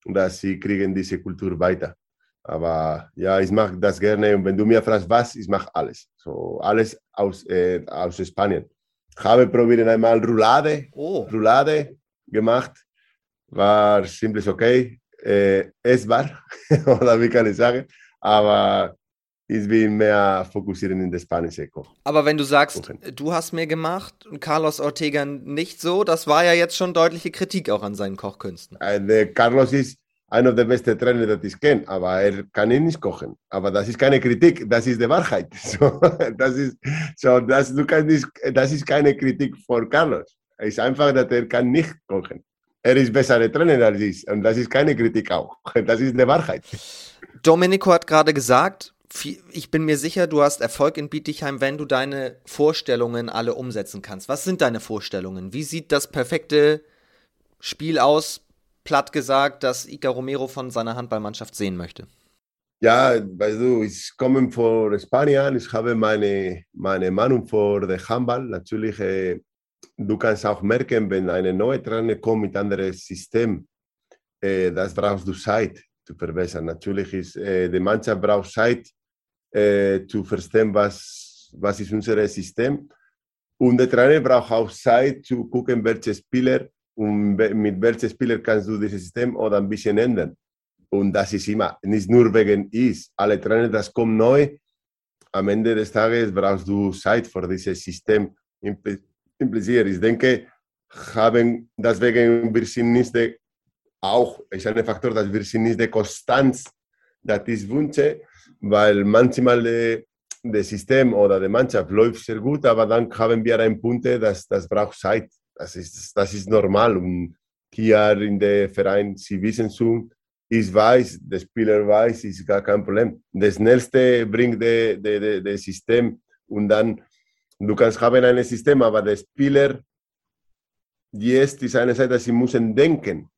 dass sie kriegen diese Kultur weiter. Aber ja, ich mache das gerne. Und wenn du mir fragst, was, ich mache alles. So alles aus, äh, aus Spanien. Ich habe probiert einmal Roulade, oh. Roulade gemacht. War simples okay. Äh, essbar, oder wie kann ich sagen. Aber ich bin mehr fokussiert in der spanischen Koch. Aber wenn du sagst, Kochen. du hast mir gemacht und Carlos Ortega nicht so, das war ja jetzt schon deutliche Kritik auch an seinen Kochkünsten. Äh, Carlos ist einer der besten Trainer, die ich kenne, aber er kann ihn nicht kochen. Aber das ist keine Kritik, das ist die Wahrheit. So, das ist, so, das, du kannst nicht, das ist keine Kritik von Carlos. Es ist einfach, dass er kann nicht kochen. Er ist besser Trainer als ich und das ist keine Kritik auch. Das ist die Wahrheit. Domenico hat gerade gesagt, ich bin mir sicher, du hast Erfolg in Bietigheim, wenn du deine Vorstellungen alle umsetzen kannst. Was sind deine Vorstellungen? Wie sieht das perfekte Spiel aus, platt gesagt, das Ica Romero von seiner Handballmannschaft sehen möchte? Ja, weißt du, ich komme von Spanien, ich habe meine, meine Meinung vor der Handball. Natürlich, äh, du kannst auch merken, wenn eine neue Trainer kommt mit anderem System, äh, das brauchst du Zeit zu verbessern. Natürlich ist äh, die Mannschaft braucht Zeit, äh, zu verstehen, was, was ist unser System. Und der Trainer braucht auch Zeit zu gucken, welche Spieler und mit welchen Spieler kannst du dieses System oder ein bisschen ändern. Und das ist immer, nicht nur wegen ist. Alle Trainer, das kommt neu. Am Ende des Tages brauchst du Zeit für dieses System impliziert. Ich denke, haben deswegen wir sind nicht der, auch, ist ein Faktor, dass wir sind nicht der Konstanz, das ich wünsche, weil manchmal äh, das System oder die Mannschaft läuft sehr gut, aber dann haben wir einen Punkt, das, das braucht Zeit. Das ist, das ist normal. Und hier in der Verein, sie wissen schon, ich weiß, der Spieler weiß, ist gar kein Problem. Das Schnellste bringt das System und dann, du kannst haben ein System, aber der Spieler, jetzt ist eine Seite, sie müssen denken.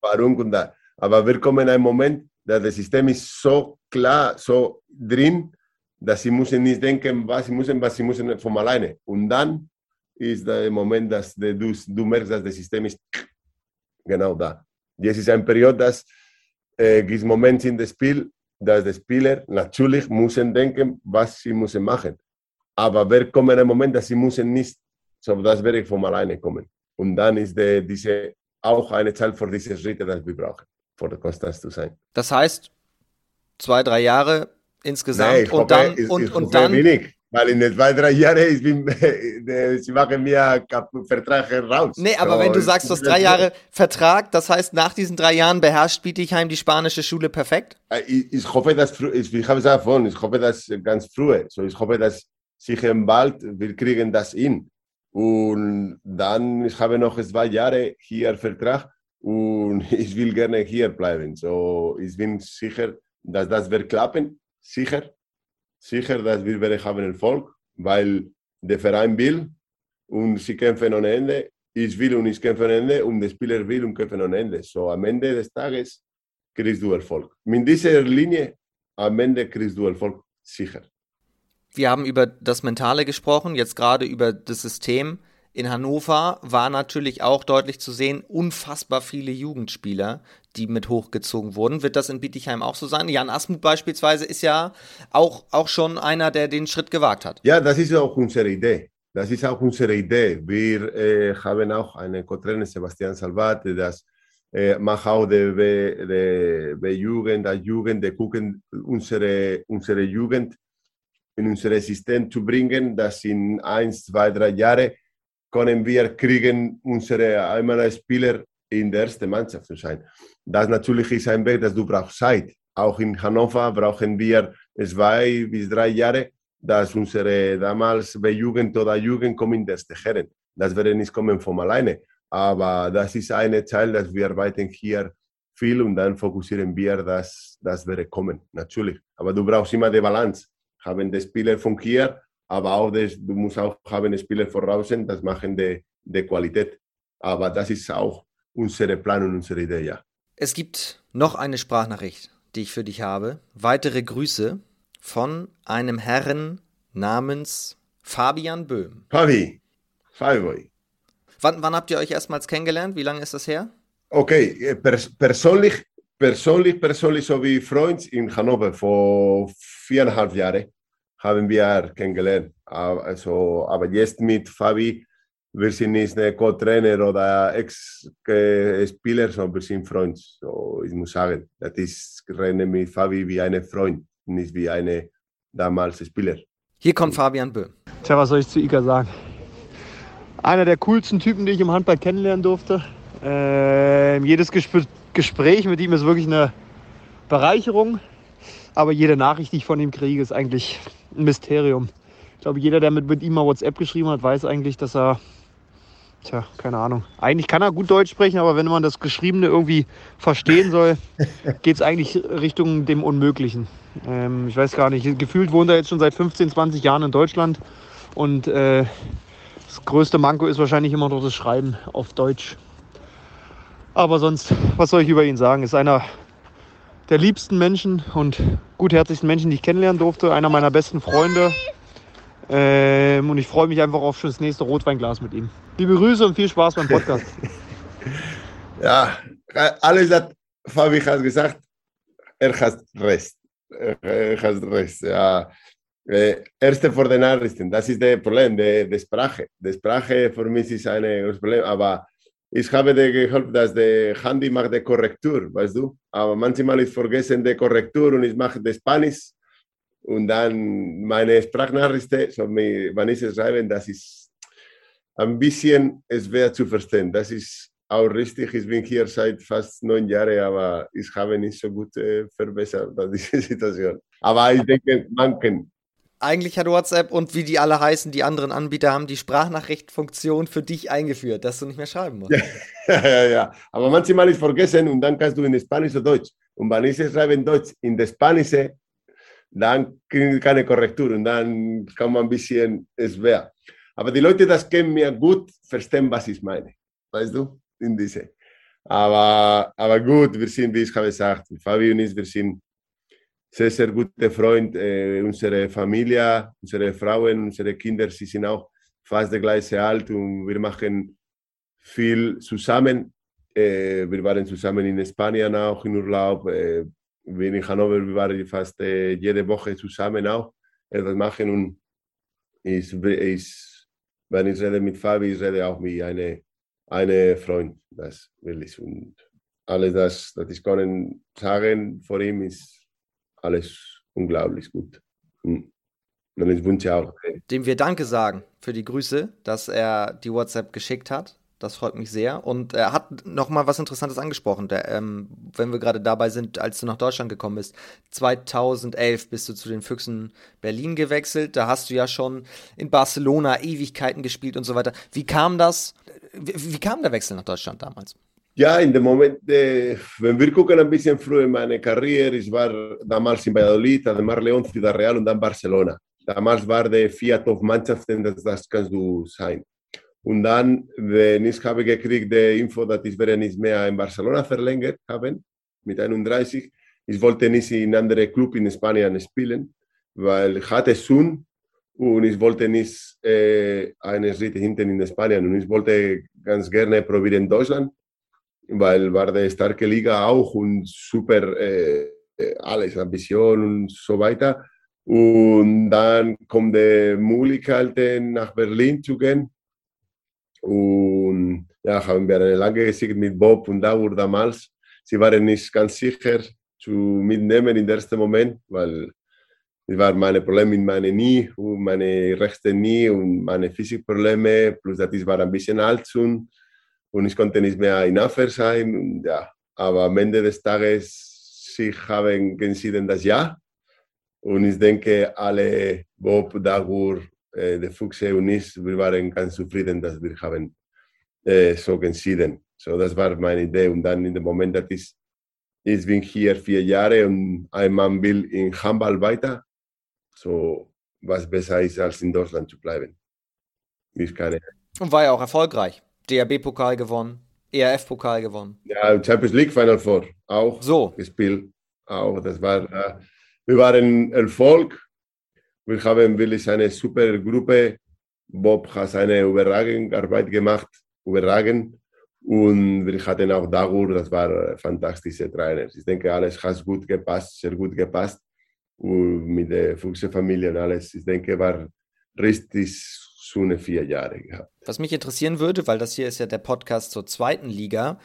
Warum und da. Aber wir kommen in einen Moment, das System ist so klar, so drin, dass sie müssen nicht denken, was sie müssen, was sie müssen von alleine. Und dann ist der Moment, dass du, du merkst, dass das System ist genau da. Jetzt ist ein Period, dass äh, gibt Momente in dem Spiel, dass die Spieler natürlich müssen denken, was sie müssen machen. Aber wir kommen ein Moment, dass sie müssen nicht, so das ich von alleine kommen. Und dann ist die, diese auch eine Zahl für diese Schritte, die wir brauchen vor der Konstanz zu sein. Das heißt, zwei, drei Jahre insgesamt Nein, und dann ich, und, ich und dann wenig, weil in den zwei, drei Jahren ich bin, sie machen mir Vertrag raus. Nee, aber so, wenn du sagst, du hast drei Jahre Vertrag, das heißt, nach diesen drei Jahren beherrscht Bietigheim die spanische Schule perfekt? Äh, ich, ich hoffe, dass, ich, ich habe es davon, ich hoffe, dass ganz früh, so ich hoffe, dass sicher im Wald, wir kriegen das in. Und dann, ich habe noch zwei Jahre hier Vertrag und ich will gerne hier bleiben. So, ich bin sicher, dass das wird klappen, sicher, sicher, dass wir werden haben Erfolg, weil der Verein will und sie kämpfen ohne Ende. Ich will und ich kämpfe ohne Ende und der Spieler will und kämpfen ohne Ende. So, am Ende des Tages kriegst du Erfolg. Mit dieser Linie, am Ende kriegst du Erfolg, sicher. Wir haben über das Mentale gesprochen, jetzt gerade über das System in Hannover war natürlich auch deutlich zu sehen, unfassbar viele Jugendspieler, die mit hochgezogen wurden. Wird das in Bietigheim auch so sein? Jan Asmuth beispielsweise ist ja auch, auch schon einer, der den Schritt gewagt hat. Ja, das ist auch unsere Idee. Das ist auch unsere Idee. Wir äh, haben auch einen Co-Trainer, Sebastian Salvat, das äh, macht auch die Jugend, die Jugend, die gucken unsere, unsere Jugend in unser System zu bringen, dass in ein, zwei, drei Jahren können wir kriegen unsere einmal Spieler in der ersten Mannschaft zu sein. Das natürlich ist ein Weg, dass du brauchst Zeit. Auch in Hannover brauchen wir zwei bis drei Jahre, dass unsere damals bei Jugend oder Jugend kommen in der erste Herren. Das wird nicht kommen von alleine. Aber das ist eine Teil, dass wir arbeiten hier viel und dann fokussieren wir, dass das wäre kommen, natürlich. Aber du brauchst immer die Balance. Haben die Spieler von hier, aber auch das, du musst auch haben Spieler voraus, das machen die, die Qualität. Aber das ist auch unsere Plan und unsere Idee, ja. Es gibt noch eine Sprachnachricht, die ich für dich habe. Weitere Grüße von einem Herrn namens Fabian Böhm. Fabi, Fabi. Wann, wann habt ihr euch erstmals kennengelernt? Wie lange ist das her? Okay, eh, pers persönlich, persönlich, persönlich, so wie Freund in Hannover vor viereinhalb Jahren haben wir kennengelernt. Also, aber jetzt mit Fabi, wir sind nicht Co-Trainer oder Ex-Spieler, sondern wir sind Freunde. So, ich muss sagen, das ist renne mit Fabi wie ein Freund, nicht wie eine damals Spieler. Hier kommt Fabian Böhm. Tja, was soll ich zu Ika sagen? Einer der coolsten Typen, die ich im Handball kennenlernen durfte. Äh, jedes Gesp Gespräch mit ihm ist wirklich eine Bereicherung. Aber jede Nachricht, die ich von ihm kriege, ist eigentlich ein Mysterium. Ich glaube, jeder, der mit, mit ihm mal WhatsApp geschrieben hat, weiß eigentlich, dass er, tja, keine Ahnung. Eigentlich kann er gut Deutsch sprechen, aber wenn man das Geschriebene irgendwie verstehen soll, geht es eigentlich Richtung dem Unmöglichen. Ähm, ich weiß gar nicht, gefühlt wohnt er jetzt schon seit 15, 20 Jahren in Deutschland und äh, das größte Manko ist wahrscheinlich immer noch das Schreiben auf Deutsch. Aber sonst, was soll ich über ihn sagen? Ist einer der liebsten Menschen und gutherzigsten Menschen, die ich kennenlernen durfte. Einer meiner besten Freunde. Ähm, und ich freue mich einfach auf das nächste Rotweinglas mit ihm. Liebe Grüße und viel Spaß beim Podcast. ja, alles hat Fabi hat gesagt, er hat Rest. Er hat Rest, ja. Eh, erste vor den Nachrichten, das ist das Problem, die, die Sprache. Die Sprache für mich ist ein Problem, aber ich habe dir geholfen, dass der Handy macht die Korrektur, weißt du? Aber manchmal ist vergessen die Korrektur und ich mache das Spanisch und dann meine Sprachnachrichten, so wenn ich es schreibe, das ist ein bisschen schwer zu verstehen. Das ist auch richtig. Ich bin hier seit fast neun Jahren, aber ich habe nicht so gut äh, verbessert diese Situation. Aber ich denke, man kann eigentlich hat WhatsApp und wie die alle heißen, die anderen Anbieter haben die Sprachnachrichtfunktion für dich eingeführt, dass du nicht mehr schreiben musst. Ja, ja, ja. Aber manchmal ist vergessen und dann kannst du in Spanisch oder Deutsch. Und wenn ich schreibe in Deutsch, in der Spanische, dann kriege ich keine Korrektur und dann kann man ein bisschen schwer. Aber die Leute, das kennen mir gut, verstehen, was ich meine. Weißt du? In diese. Aber, aber gut, wir sind, wie ich habe gesagt, Fabi und ich, wir sind sehr, sehr guter Freund. Äh, unsere Familie, unsere Frauen, unsere Kinder, sie sind auch fast der gleiche Alt und wir machen viel zusammen. Äh, wir waren zusammen in Spanien auch in Urlaub. Äh, wir in Hannover, wir waren fast äh, jede Woche zusammen auch etwas machen und ich, ich, wenn ich rede mit Fabi, ich rede auch mit einem eine Freund, das will ich. Und alles das ich kann sagen vor ihm ist alles unglaublich gut. Und ich wünsche auch. Dem wir Danke sagen für die Grüße, dass er die WhatsApp geschickt hat. Das freut mich sehr. Und er hat noch mal was Interessantes angesprochen. Der, ähm, wenn wir gerade dabei sind, als du nach Deutschland gekommen bist. 2011 bist du zu den Füchsen Berlin gewechselt. Da hast du ja schon in Barcelona Ewigkeiten gespielt und so weiter. Wie kam das? Wie, wie kam der Wechsel nach Deutschland damals? Ja, in dem Moment, äh, wenn wir gucken ein bisschen früher in meine Karriere, ich war damals in Valladolid, además León, Ciudad Real und dann Barcelona. Damals war der vier Top-Mannschaften, das, das kannst du sein. Und dann, wenn ich habe gekriegt die Info, dass ich werde nicht mehr in Barcelona verlängert haben, mit 31, ich wollte nicht in andere Club in Spanien spielen, weil ich hatte Sohn und ich wollte nicht äh, einen Schritt hinten in Spanien und ich wollte ganz gerne probieren in Deutschland weil war die starke Liga auch und super äh, alles, Ambition und so weiter. Und dann kommt die Möglichkeit, nach Berlin zu gehen. Und ja, haben wir eine lange Geschichte mit Bob und Daur damals. Sie waren nicht ganz sicher zu mitnehmen im ersten Moment, weil es waren meine Probleme mit meinen Knie und meine rechte Knie und meine Physikprobleme, plus ich war ein bisschen alt und und ich konnte nicht mehr in Affer sein. Ja, aber am Ende des Tages, sie haben entschieden das Ja. Und ich denke, alle, Bob, Dagur, äh, der Fuchse und ich, wir waren ganz zufrieden, dass wir haben äh, so entschieden. So, das war meine Idee. Und dann in dem Moment, dass ich, ich bin hier vier Jahre und ein Mann will in Handball weiter. So, was besser ist, als in Deutschland zu bleiben. Ich kann Und war ja auch erfolgreich. DRB-Pokal gewonnen, ERF-Pokal gewonnen. Ja, Champions League Final Four auch so. gespielt. Auch, das war, äh, wir waren Erfolg. Wir haben wirklich eine super Gruppe. Bob hat eine überragende Arbeit gemacht, überragend. Und wir hatten auch Dagur, das war fantastische Trainer. Ich denke, alles hat gut gepasst, sehr gut gepasst. Und mit der Fuchse-Familie und alles, ich denke, war richtig schöne vier Jahre gehabt. Was mich interessieren würde, weil das hier ist ja der Podcast zur zweiten Liga.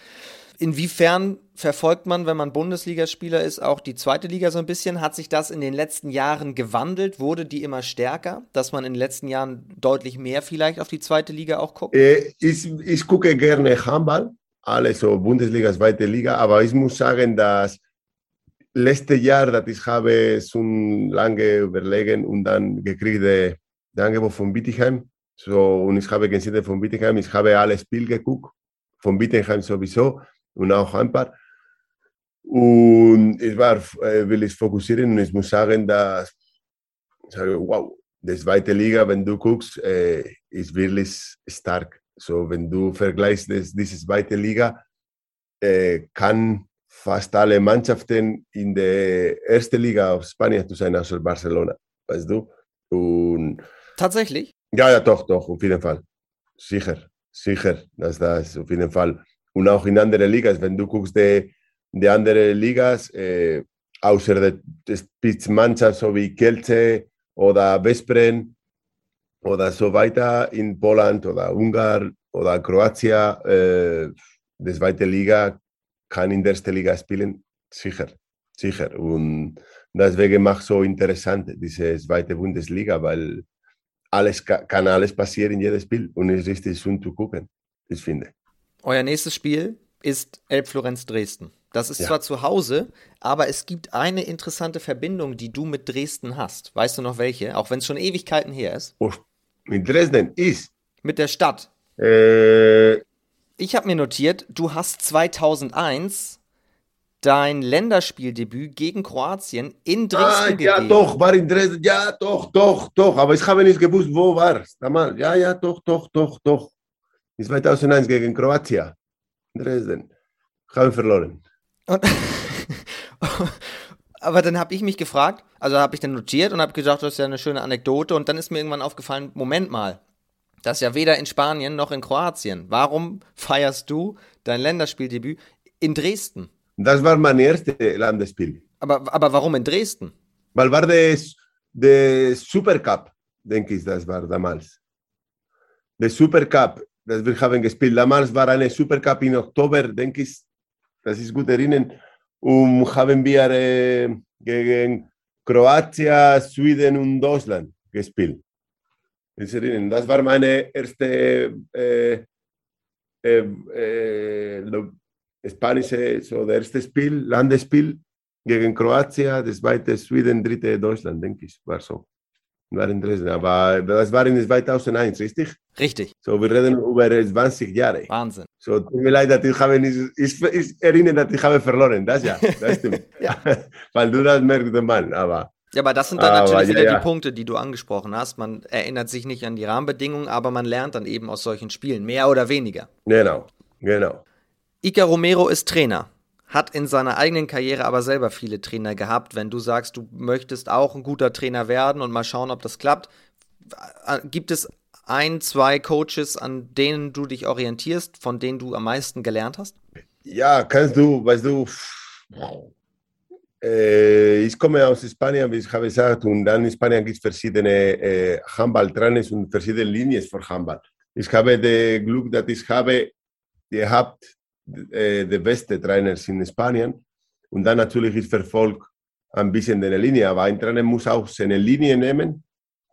Inwiefern verfolgt man, wenn man Bundesligaspieler ist, auch die zweite Liga so ein bisschen? Hat sich das in den letzten Jahren gewandelt? Wurde die immer stärker, dass man in den letzten Jahren deutlich mehr vielleicht auf die zweite Liga auch guckt? Äh, ich, ich gucke gerne Handball, alles so Bundesliga, zweite Liga, aber ich muss sagen, dass letzte Jahr, dass ich habe schon lange überlegen und dann gekriegt das Angebot von Bittigheim. So, und ich habe gesehen von Bittigheim, ich habe alle Spiele geguckt, von Bittigheim sowieso und auch ein paar. Und ich war, äh, will ich fokussieren und ich muss sagen, dass ich sage, wow, die zweite Liga, wenn du guckst, äh, ist wirklich stark. So, wenn du vergleichst das, diese zweite Liga, äh, kann fast alle Mannschaften in der ersten Liga auf Spanien zu sein, außer Barcelona, weißt du? Und Tatsächlich? Ja, ja, doch, doch, auf jeden Fall. Sicher, sicher, dass das auf jeden Fall. Und auch in anderen Ligas, wenn du guckst, die, die anderen Ligas, äh, außer der, Spitzmannschaft, so wie Kielce oder Veszprem oder so weiter in Polen oder Ungarn oder Kroatien, äh, die zweite Liga kann in der ersten Liga spielen, sicher, sicher. Und deswegen macht so interessant diese zweite Bundesliga, weil alles kann alles passieren in jedem Spiel und es ist richtig schön zu gucken, ich finde. Euer nächstes Spiel ist Elbflorenz Dresden. Das ist Ja. zwar zu Hause, aber es gibt eine interessante Verbindung, die du mit Dresden hast. Weißt du noch welche? Auch wenn es schon Ewigkeiten her ist. Oh, in Dresden ist, Mit der Stadt. äh, Ich habe mir notiert, du hast 2001 dein Länderspieldebüt gegen Kroatien in Dresden ah, ja gegeben. doch, war in Dresden, ja doch, doch, doch, aber ich habe nicht gewusst, wo war es damals. Ja, ja, doch, doch, doch, doch. In 2001 gegen Kroatien, in Dresden. Haben verloren. Und aber dann habe ich mich gefragt, also habe ich dann notiert und habe gedacht, das ist ja eine schöne Anekdote. Und dann ist mir irgendwann aufgefallen, Moment mal, das ist ja weder in Spanien noch in Kroatien. Warum feierst du dein Länderspieldebüt in Dresden? Das war mein erstes Landesspiel. Aber, aber warum in Dresden? Weil war das der Supercup, denke ich, das war damals. Der Supercup, das wir haben gespielt. Damals war eine Supercup im Oktober, denke ich, das ist gut erinnern. Und haben wir äh, gegen Kroatien, Schweden und Deutschland gespielt. Das war meine erste äh, äh, äh, lo- spanische, so der erste Spiel, Landesspiel gegen Kroatien, das zweite Schweden, dritte Deutschland, denke ich, war so. War in Dresden, aber das war in 2001, richtig? Richtig, So, wir reden über 20 Jahre. Wahnsinn. So, tut mir leid, dass ich habe nicht, ich, ich erinnere, dass ich habe verloren, das ja, das stimmt. Ja. Weil du das merkst, Mann, aber Ja, aber das sind dann Aber natürlich ja, wieder ja. die Punkte, die du angesprochen hast. Man erinnert sich nicht an die Rahmenbedingungen, aber man lernt dann eben aus solchen Spielen, mehr oder weniger. genau, genau. Iker Romero ist Trainer, hat in seiner eigenen Karriere aber selber viele Trainer gehabt. Wenn du sagst, du möchtest auch ein guter Trainer werden und mal schauen, ob das klappt, äh, gibt es ein, zwei Coaches, an denen du dich orientierst, von denen du am meisten gelernt hast? Ja, kannst du, weißt du, äh, ich komme aus Spanien, wie ich habe gesagt, und dann in Spanien gibt es verschiedene äh, Handballtrainers und verschiedene Linien für Handball. Ich habe das Glück, dass ich habe gehabt, äh, die beste Trainers in Spanien. Und dann natürlich, ich verfolge ein bisschen deine Linie, aber ein Trainer muss auch seine Linie nehmen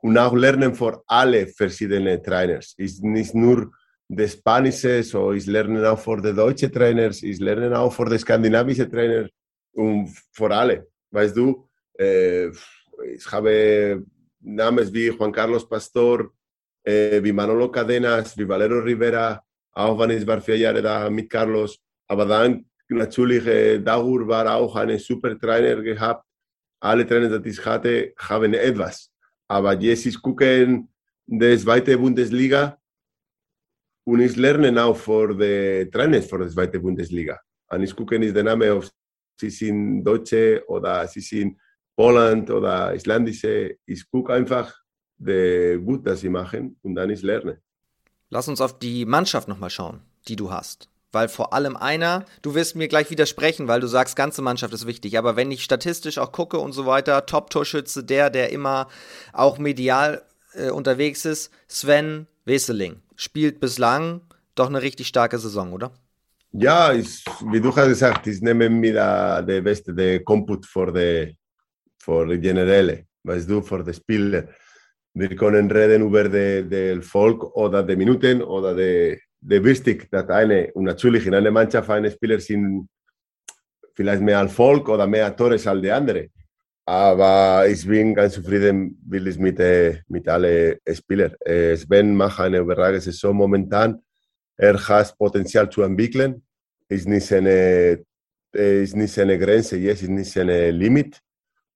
und auch lernen für alle verschiedenen Trainers. Ist nicht nur der Spanische, so ich lerne auch für die deutschen Trainers, ich lerne auch für die skandinavischen Trainer und für alle. Weißt du, äh, ich habe Namen wie Juan Carlos Pastor, äh, wie Manolo Cadenas, wie Valero Rivera, auch wenn ich war vier Jahre da mit Carlos, aber dann natürlich äh, Dagur war auch ein super Trainer gehabt. Alle Trainer, die ich hatte, haben etwas. aber jetzt ist gucken die zweite Bundesliga und ich lerne auch für die Trainers für die zweite Bundesliga. Und ich gucke nicht den Namen, ob sie sind Deutsche oder sie sind Poland oder Islandische. Ich gucke einfach, wie gut das sie machen und dann ich lerne. Lass uns auf die Mannschaft nochmal schauen, die du hast. Weil vor allem einer, du wirst mir gleich widersprechen, weil du sagst, ganze Mannschaft ist wichtig. Aber wenn ich statistisch auch gucke und so weiter, Top-Torschütze, der, der immer auch medial äh, unterwegs ist, Sven Wesseling. Spielt bislang doch eine richtig starke Saison, oder? Ja, ist, wie du hast gesagt, ich nehme mir der beste Komput für die, für die Generelle, weißt du, für die Spieler. Wir können reden über den Volk oder die Minuten oder die de wichtig, dass eine, und natürlich in einer Mannschaft ein Spieler sind vielleicht mehr Erfolg oder mehr Tore als der andere. Aber ich bin ganz zufrieden wirklich mit, mit allen Spielern. Sven macht eine überragende Saison momentan. Er hat Potenzial zu entwickeln. Ist nicht seine, ist nicht seine Grenze, jetzt ist nicht seine Limit.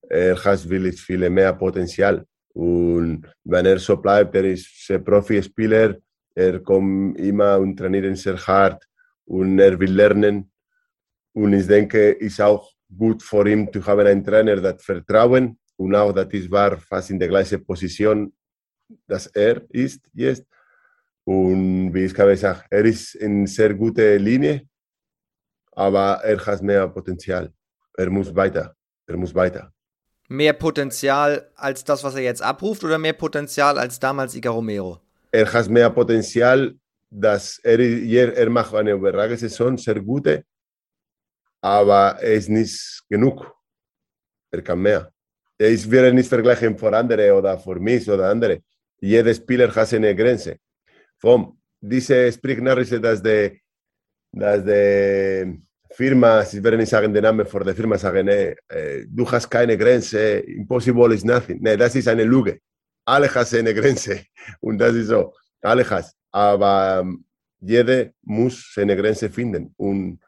Er hat wirklich viel mehr Potenzial. Und wenn er so bleibt, er ist ein Profispieler er kommt immer und trainiert sehr hart und er will lernen. Und ich denke, es ist auch gut für ihn zu haben einen Trainer, das Vertrauen und auch, dass ich war fast in der gleichen Position, dass er ist jetzt. Und wie ich habe gesagt, er ist in sehr guter Linie, aber er hat mehr Potenzial. Er muss weiter. Er muss weiter. Mehr Potenzial als das, was er jetzt abruft, oder mehr Potenzial als damals Iga Romero? er hat mehr Potenzial, dass er, er macht eine überragende Saison, sehr gute, aber er ist nicht genug. Er kann mehr. Ich werde nicht vergleichen vor andere oder vor mich oder andere. Jeder Spieler hat eine Grenze. Vom, diese Sprichnarische, dass die, dass die Firma, ich werde nicht sagen den Namen vor der Firma, sagen, nee, du hast keine Grenze, impossible is nothing. Nee, das ist eine Lüge alle haben eine Grenze. Und das ist so, alle haben. Aber ähm, jeder muss seine Grenze finden. Und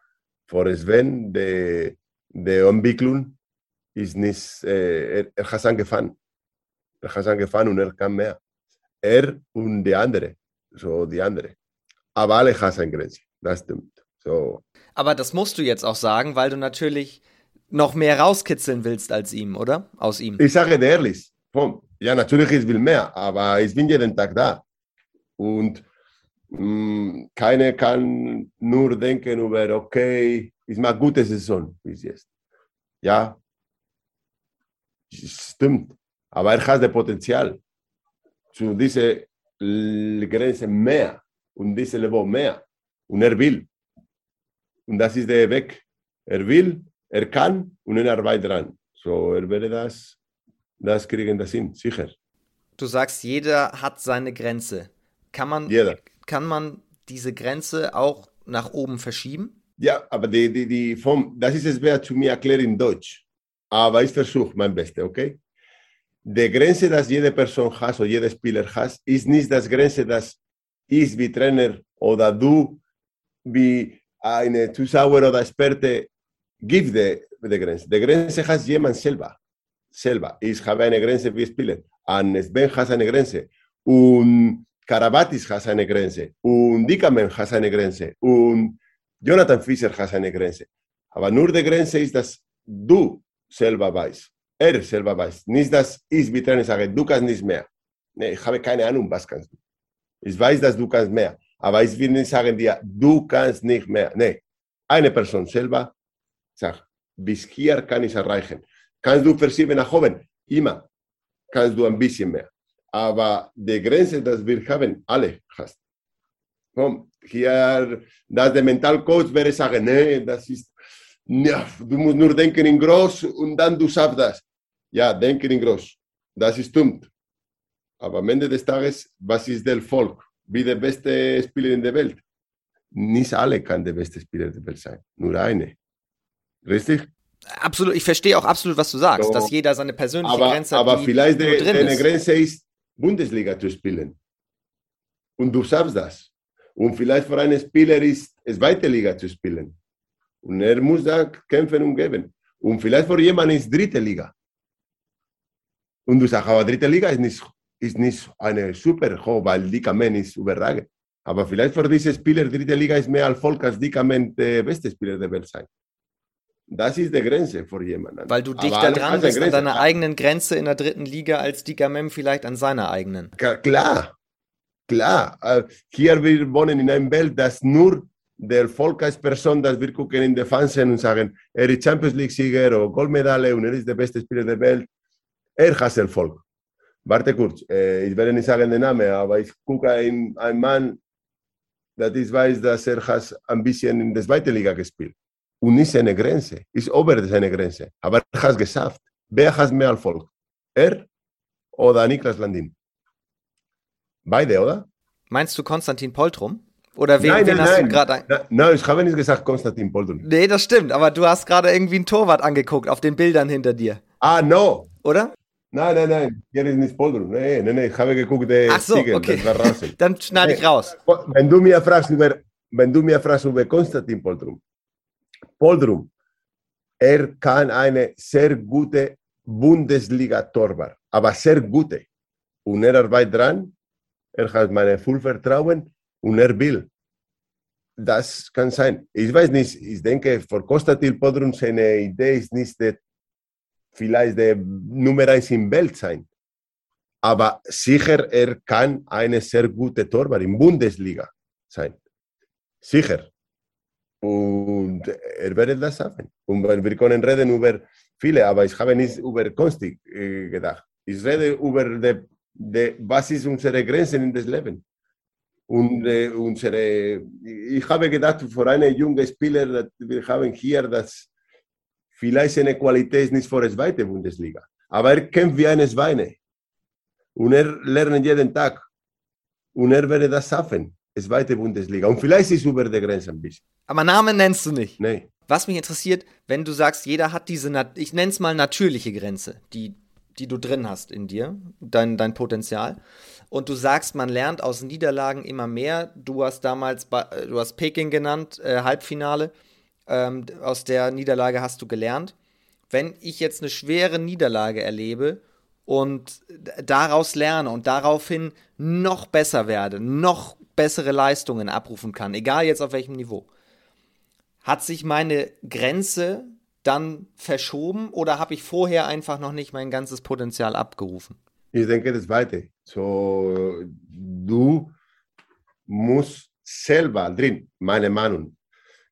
für Sven, die, die Entwicklung ist nicht, äh, er, er hat angefangen. Er hat angefangen und er kann mehr. Er und die andere, so die andere. Aber alle haben eine Grenze, das stimmt. So. Aber das musst du jetzt auch sagen, weil du natürlich noch mehr rauskitzeln willst als ihm, oder? Aus ihm. Ich sage dir ehrlich, komm, ja, natürlich, ich will mehr, aber ich bin jeden Tag da. Und mh, mm, keiner kann nur denken über, okay, ich mache gute Saison bis jetzt. Ja, stimmt. Aber er hat das Potenzial zu dieser Grenze mehr und diese Level mehr. Und er will. Und das ist der Weg. Er will, er kann und er arbeitet dran. So, er werde das das kriegen das hin, sicher. Du sagst, jeder hat seine Grenze. Kann man, jeder. kann man diese Grenze auch nach oben verschieben? Ja, aber die, die, die vom, das ist schwer zu mir erklären in Deutsch. Aber ich versuche mein Bestes, okay? Die Grenze, dass jede Person hat oder jeder Spieler hat, ist nicht das Grenze, dass ich wie Trainer oder du wie eine Zuschauer oder Experte gibt die, die Grenze. Die Grenze hat jemand selber selber. Ich habe eine Grenze wie Spieler. An Sven hat eine Grenze. Und Karabatis hat eine Grenze. Und Dickerman hat eine Grenze. Und Jonathan Fischer hat eine Grenze. Aber nur die Grenze ist, dass du selber weißt. Er selber weiß. Nicht, dass ich Trainer sage, du kannst nicht mehr. Nee, ich habe keine Ahnung, was kannst du. Ich weiß, dass du kannst mehr. Aber ich will nicht sagen dir, du kannst nicht mehr. Nee, eine Person selber sagt, bis hier kann ich erreichen. Kannst du verschieben nach oben? Immer. Kannst du ein bisschen mehr. Aber die Grenze, die wir haben, alle hast. Komm, hier, dass der Mentalcoach wäre sagen, nee, das ist, ja, du musst nur denken in groß und dann du schaffst das. Ja, denken in groß. Das ist dumm. Aber am Ende des Tages, was ist der Volk? Wie der beste Spieler in der Welt? Nicht alle kann der beste Spieler der Welt sein, nur eine. Richtig? Absolut, ich verstehe auch absolut, was du sagst, so. dass jeder seine persönliche aber, Grenze hat. Aber vielleicht die, deine Grenze ist, Bundesliga zu spielen. Und du schaffst das. Und vielleicht für einen Spieler ist es zweite Liga zu spielen. Und er muss da kämpfen und geben. Und vielleicht für jemanden ist dritte Liga. Und du sagst, aber dritte Liga ist nicht, ist nicht eine super hoch, weil Dickamen ist überragend. Aber vielleicht für diese Spieler, dritte Liga ist mehr Erfolg als Dickamen der beste Spieler der Welt sein. Das ist die Grenze für jemanden. Weil du dichter dran bist an deiner eigenen Grenze in der dritten Liga als Dickamen vielleicht an seiner eigenen. Klar, klar. Äh, hier wir wohnen in einer Welt, das nur der Erfolg als Person, dass wir gucken in den Fernsehen und sagen, er ist Champions League-Sieger oder Goldmedaille und er ist der beste Spieler der Welt. Er hat Erfolg. Warte kurz, äh, ich werde nicht sagen den Namen, aber ich gucke einen, einen Mann, das ich weiß, dass er hat ein bisschen in der zweiten Liga gespielt. Und ist eine Grenze, ist über seine Grenze. Aber er hat es geschafft. Wer hat mehr Erfolg? Er oder Niklas Landin? Beide, oder? Meinst du Konstantin Poltrum? Oder wen, nein, wen nein, hast nein. du gerade Nein, nein, ich habe nicht gesagt Konstantin Poltrum. Nee, das stimmt, aber du hast gerade irgendwie einen Torwart angeguckt auf den Bildern hinter dir. Ah, no. Oder? Nein, nein, nein, hier ist nicht Poltrum. Nein, nein, nein, ich habe geguckt, der Ach so, Ziegen, okay. das war draußen. Dann schneide ich raus. Wenn du mir fragst über, wenn du mir fragst über Konstantin Poltrum, Poltrum, er kann eine sehr gute Bundesliga-Torwart, aber sehr gute. Und er arbeitet dran, er hat mein Vollvertrauen und er will. Das kann sein. Ich weiß nicht, ich denke, für Konstantin Poltrum seine Idee ist nicht, der, vielleicht der Nummer eins in Welt sein. Aber sicher, er kann eine sehr gute Torwart in Bundesliga sein. Sicher. Und er werde das schaffen. Und wir können reden über viele, aber ich habe nicht über Konstig äh, gedacht. Ich rede über die, die, was ist unsere Grenzen in das Leben. Und äh, unsere, ich habe gedacht, für einen jungen Spieler, wir haben hier, dass vielleicht seine Qualität ist nicht für die zweite Bundesliga. Aber er kämpft wie eine Schweine. Und er lernt jeden Tag. Und er werde das schaffen, zweite Bundesliga. Und vielleicht ist es über der Grenze ein bisschen. Aber Namen nennst du nicht. Nee. Was mich interessiert, wenn du sagst, jeder hat diese, ich nenne es mal natürliche Grenze, die, die du drin hast in dir, dein, dein Potenzial. Und du sagst, man lernt aus Niederlagen immer mehr. Du hast damals, du hast Peking genannt, äh, Halbfinale. Ähm, aus der Niederlage hast du gelernt. Wenn ich jetzt eine schwere Niederlage erlebe und daraus lerne und daraufhin noch besser werde, noch bessere Leistungen abrufen kann, egal jetzt auf welchem Niveau, hat sich meine Grenze dann verschoben oder habe ich vorher einfach noch nicht mein ganzes Potenzial abgerufen? Ich denke das Zweite. So, du musst selber drin, meine Meinung,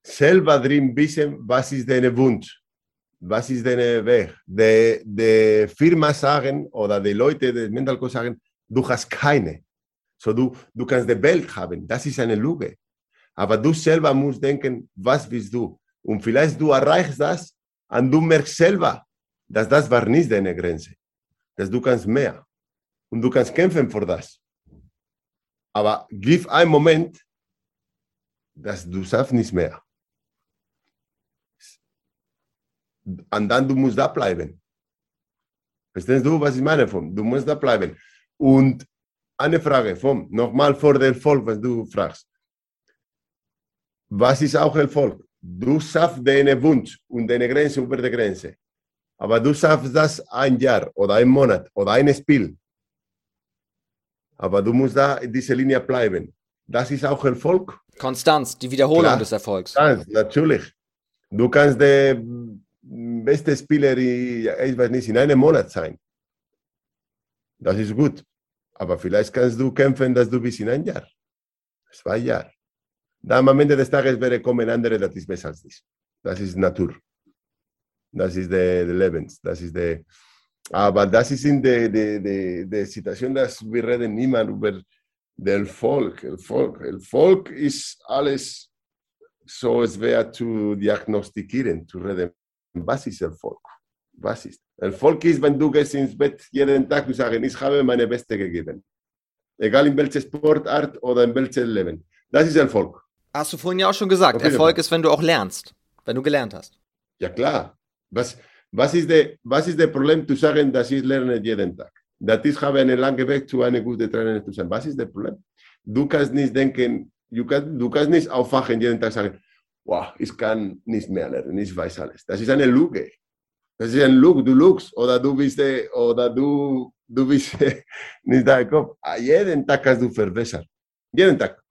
selber drin wissen, was ist dein Wunsch, was ist dein Weg. Die, die Firma sagen oder die Leute, die Mental Coach sagen, du hast keine. So, du, du kannst die Welt haben, das ist eine Lüge. Aber du selber musst denken, was willst du? Und vielleicht du erreichst das und du merkst selber, dass das war nicht deine Grenze. Dass du kannst mehr. Und du kannst kämpfen für das. Aber gib einen Moment, dass du schaffst nicht mehr. Und dann du musst da bleiben. Verstehst du, was ich meine? Vom? Du musst da bleiben. Und eine Frage, vom, nochmal vor dem Volk, was du fragst. Was ist auch Erfolg? Du schaffst deinen Wunsch und deine Grenze über die Grenze. Aber du schaffst das ein Jahr oder ein Monat oder ein Spiel. Aber du musst da in dieser Linie bleiben. Das ist auch Erfolg. Konstanz, die Wiederholung Klar. des Erfolgs. Kannst, natürlich. Du kannst der beste Spieler, ich weiß nicht, in einem Monat sein. Das ist gut. Aber vielleicht kannst du kämpfen, dass du bist in ein Jahr, zwei Jahre. Dann am Ende des Tages wäre kommen andere, das ist besser als dich. Das ist Natur. Das ist der der Lebens. Das ist der. Aber das ist in der, der, der, der Situation, dass wir reden niemand über den Erfolg. Erfolg. Erfolg ist alles so schwer zu diagnostizieren, zu reden. Was ist Erfolg? Was ist? Erfolg ist, wenn du gehst ins Bett jeden Tag und sagst, ich habe meine Beste gegeben. Egal in welcher Sportart oder in welchem Leben. Das ist Erfolg. Hast du vorhin ja auch schon gesagt, Erfolg ist, wenn du auch lernst, wenn du gelernt hast. Ja klar. Was, was, ist der, was ist das Problem zu sagen, dass ich lerne jeden Tag? Dass ich habe einen langen Weg zu einer guten Trainerin zu sein. Was ist das Problem? Du kannst nicht denken, du kannst, du kannst nicht aufwachen jeden Tag sagen, wow, ich kann nicht mehr lernen, ich weiß alles. Das ist eine Lüge. Das ist ein Look, du lugst oder du bist, oder du, du bist nicht dein Kopf. Jeden Tag kannst du verbessern. Jeden Tag.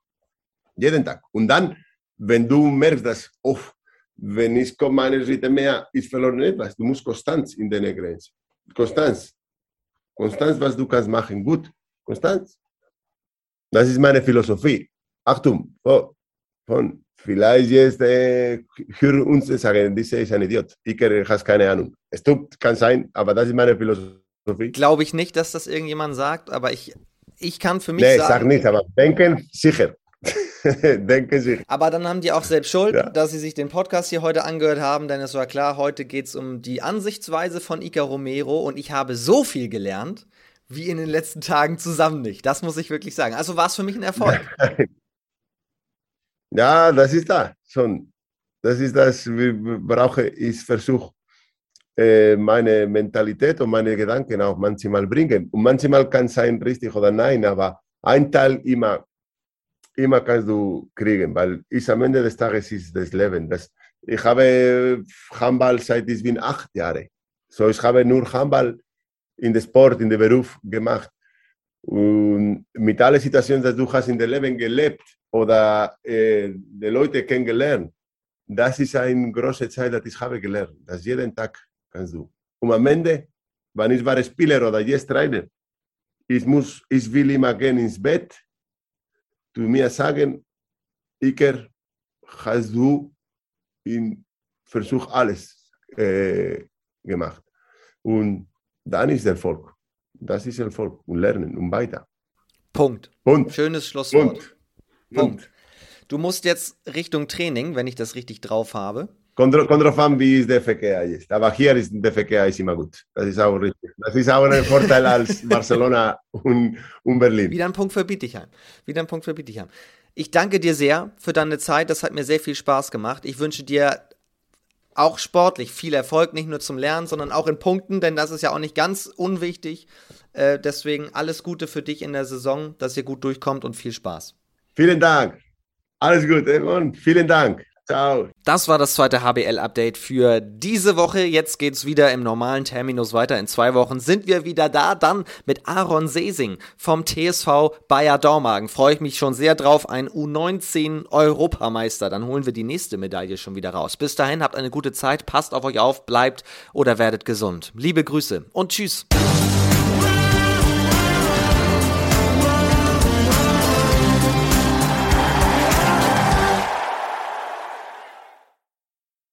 Jeden Tag. Und dann, wenn du merkst, dass, oh, wenn ich komme eine Schritte mehr, ist verloren etwas. Du musst Konstanz in deine Grenze. Konstanz. Konstanz, was du kannst machen. Gut. Konstanz. Das ist meine Philosophie. Achtung, oh, von vielleicht jetzt äh, hören uns sagen, dieser ist ein Idiot. Iker hat keine Ahnung. Es tut, kann sein, aber das ist meine Philosophie. Glaube ich nicht, dass das irgendjemand sagt, aber ich, ich kann für mich nee, sagen. sag nicht, aber denken sicher. denken sicher. Aber dann haben die auch selbst Schuld, ja. dass sie sich den Podcast hier heute angehört haben, denn es war klar, heute geht es um die Ansichtsweise von Iker Romero und ich habe so viel gelernt, wie in den letzten Tagen zusammen nicht. Das muss ich wirklich sagen. Also war es für mich ein Erfolg. Ja, das ist da schon. Das ist das, wir brauche ich versuche äh, meine Mentalität und meine Gedanken auch manchmal bringen. Und manchmal kann es sein richtig oder nein, aber ein Teil immer, immer kannst du kriegen, weil ist am Ende des Tages ist das Leben. Das, ich habe Handball seit ich bin acht Jahre. So ich habe nur Handball in den Sport, in den Beruf gemacht. Und mit allen Situationen, die du hast in dem Leben gelebt, oder äh, die Leute kennengelernt. Das ist eine große Zeit, das ich habe gelernt. Das jeden Tag kannst du. Und am Ende, wenn ich war Spieler oder jetzt Trainer, ich, muss, ich will immer gehen ins Bett, du mir sagen, Iker, hast du in Versuch alles äh, gemacht. Und dann ist Erfolg. Das ist Erfolg. Und lernen und weiter. Punkt. Punkt. Schönes Schlusswort. Punkt. Punkt. Du musst jetzt Richtung Training, wenn ich das richtig drauf habe. Kommt, kommt drauf an, wie der Verkehr ist. Aber hier ist der Verkehr ist immer gut. Das ist auch richtig. Das ist auch ein Vorteil als Barcelona und, und Berlin. Wieder ein Punkt für Bietigheim. Wieder ein Punkt für Bietigheim. Ich danke dir sehr für deine Zeit. Das hat mir sehr viel Spaß gemacht. Ich wünsche dir auch sportlich viel Erfolg, nicht nur zum Lernen, sondern auch in Punkten, denn das ist ja auch nicht ganz unwichtig. Äh, deswegen alles Gute für dich in der Saison, dass ihr gut durchkommt und viel Spaß. Vielen Dank. Alles Gute und vielen Dank. Ciao. Das war das zweite HBL-Update für diese Woche. Jetzt geht's wieder im normalen Terminus weiter. In zwei Wochen sind wir wieder da. Dann mit Aaron Sesing vom TSV Bayer Dormagen. Freue ich mich schon sehr drauf. Ein U19-Europameister. Dann holen wir die nächste Medaille schon wieder raus. Bis dahin, habt eine gute Zeit. Passt auf euch auf, bleibt oder werdet gesund. Liebe Grüße und tschüss.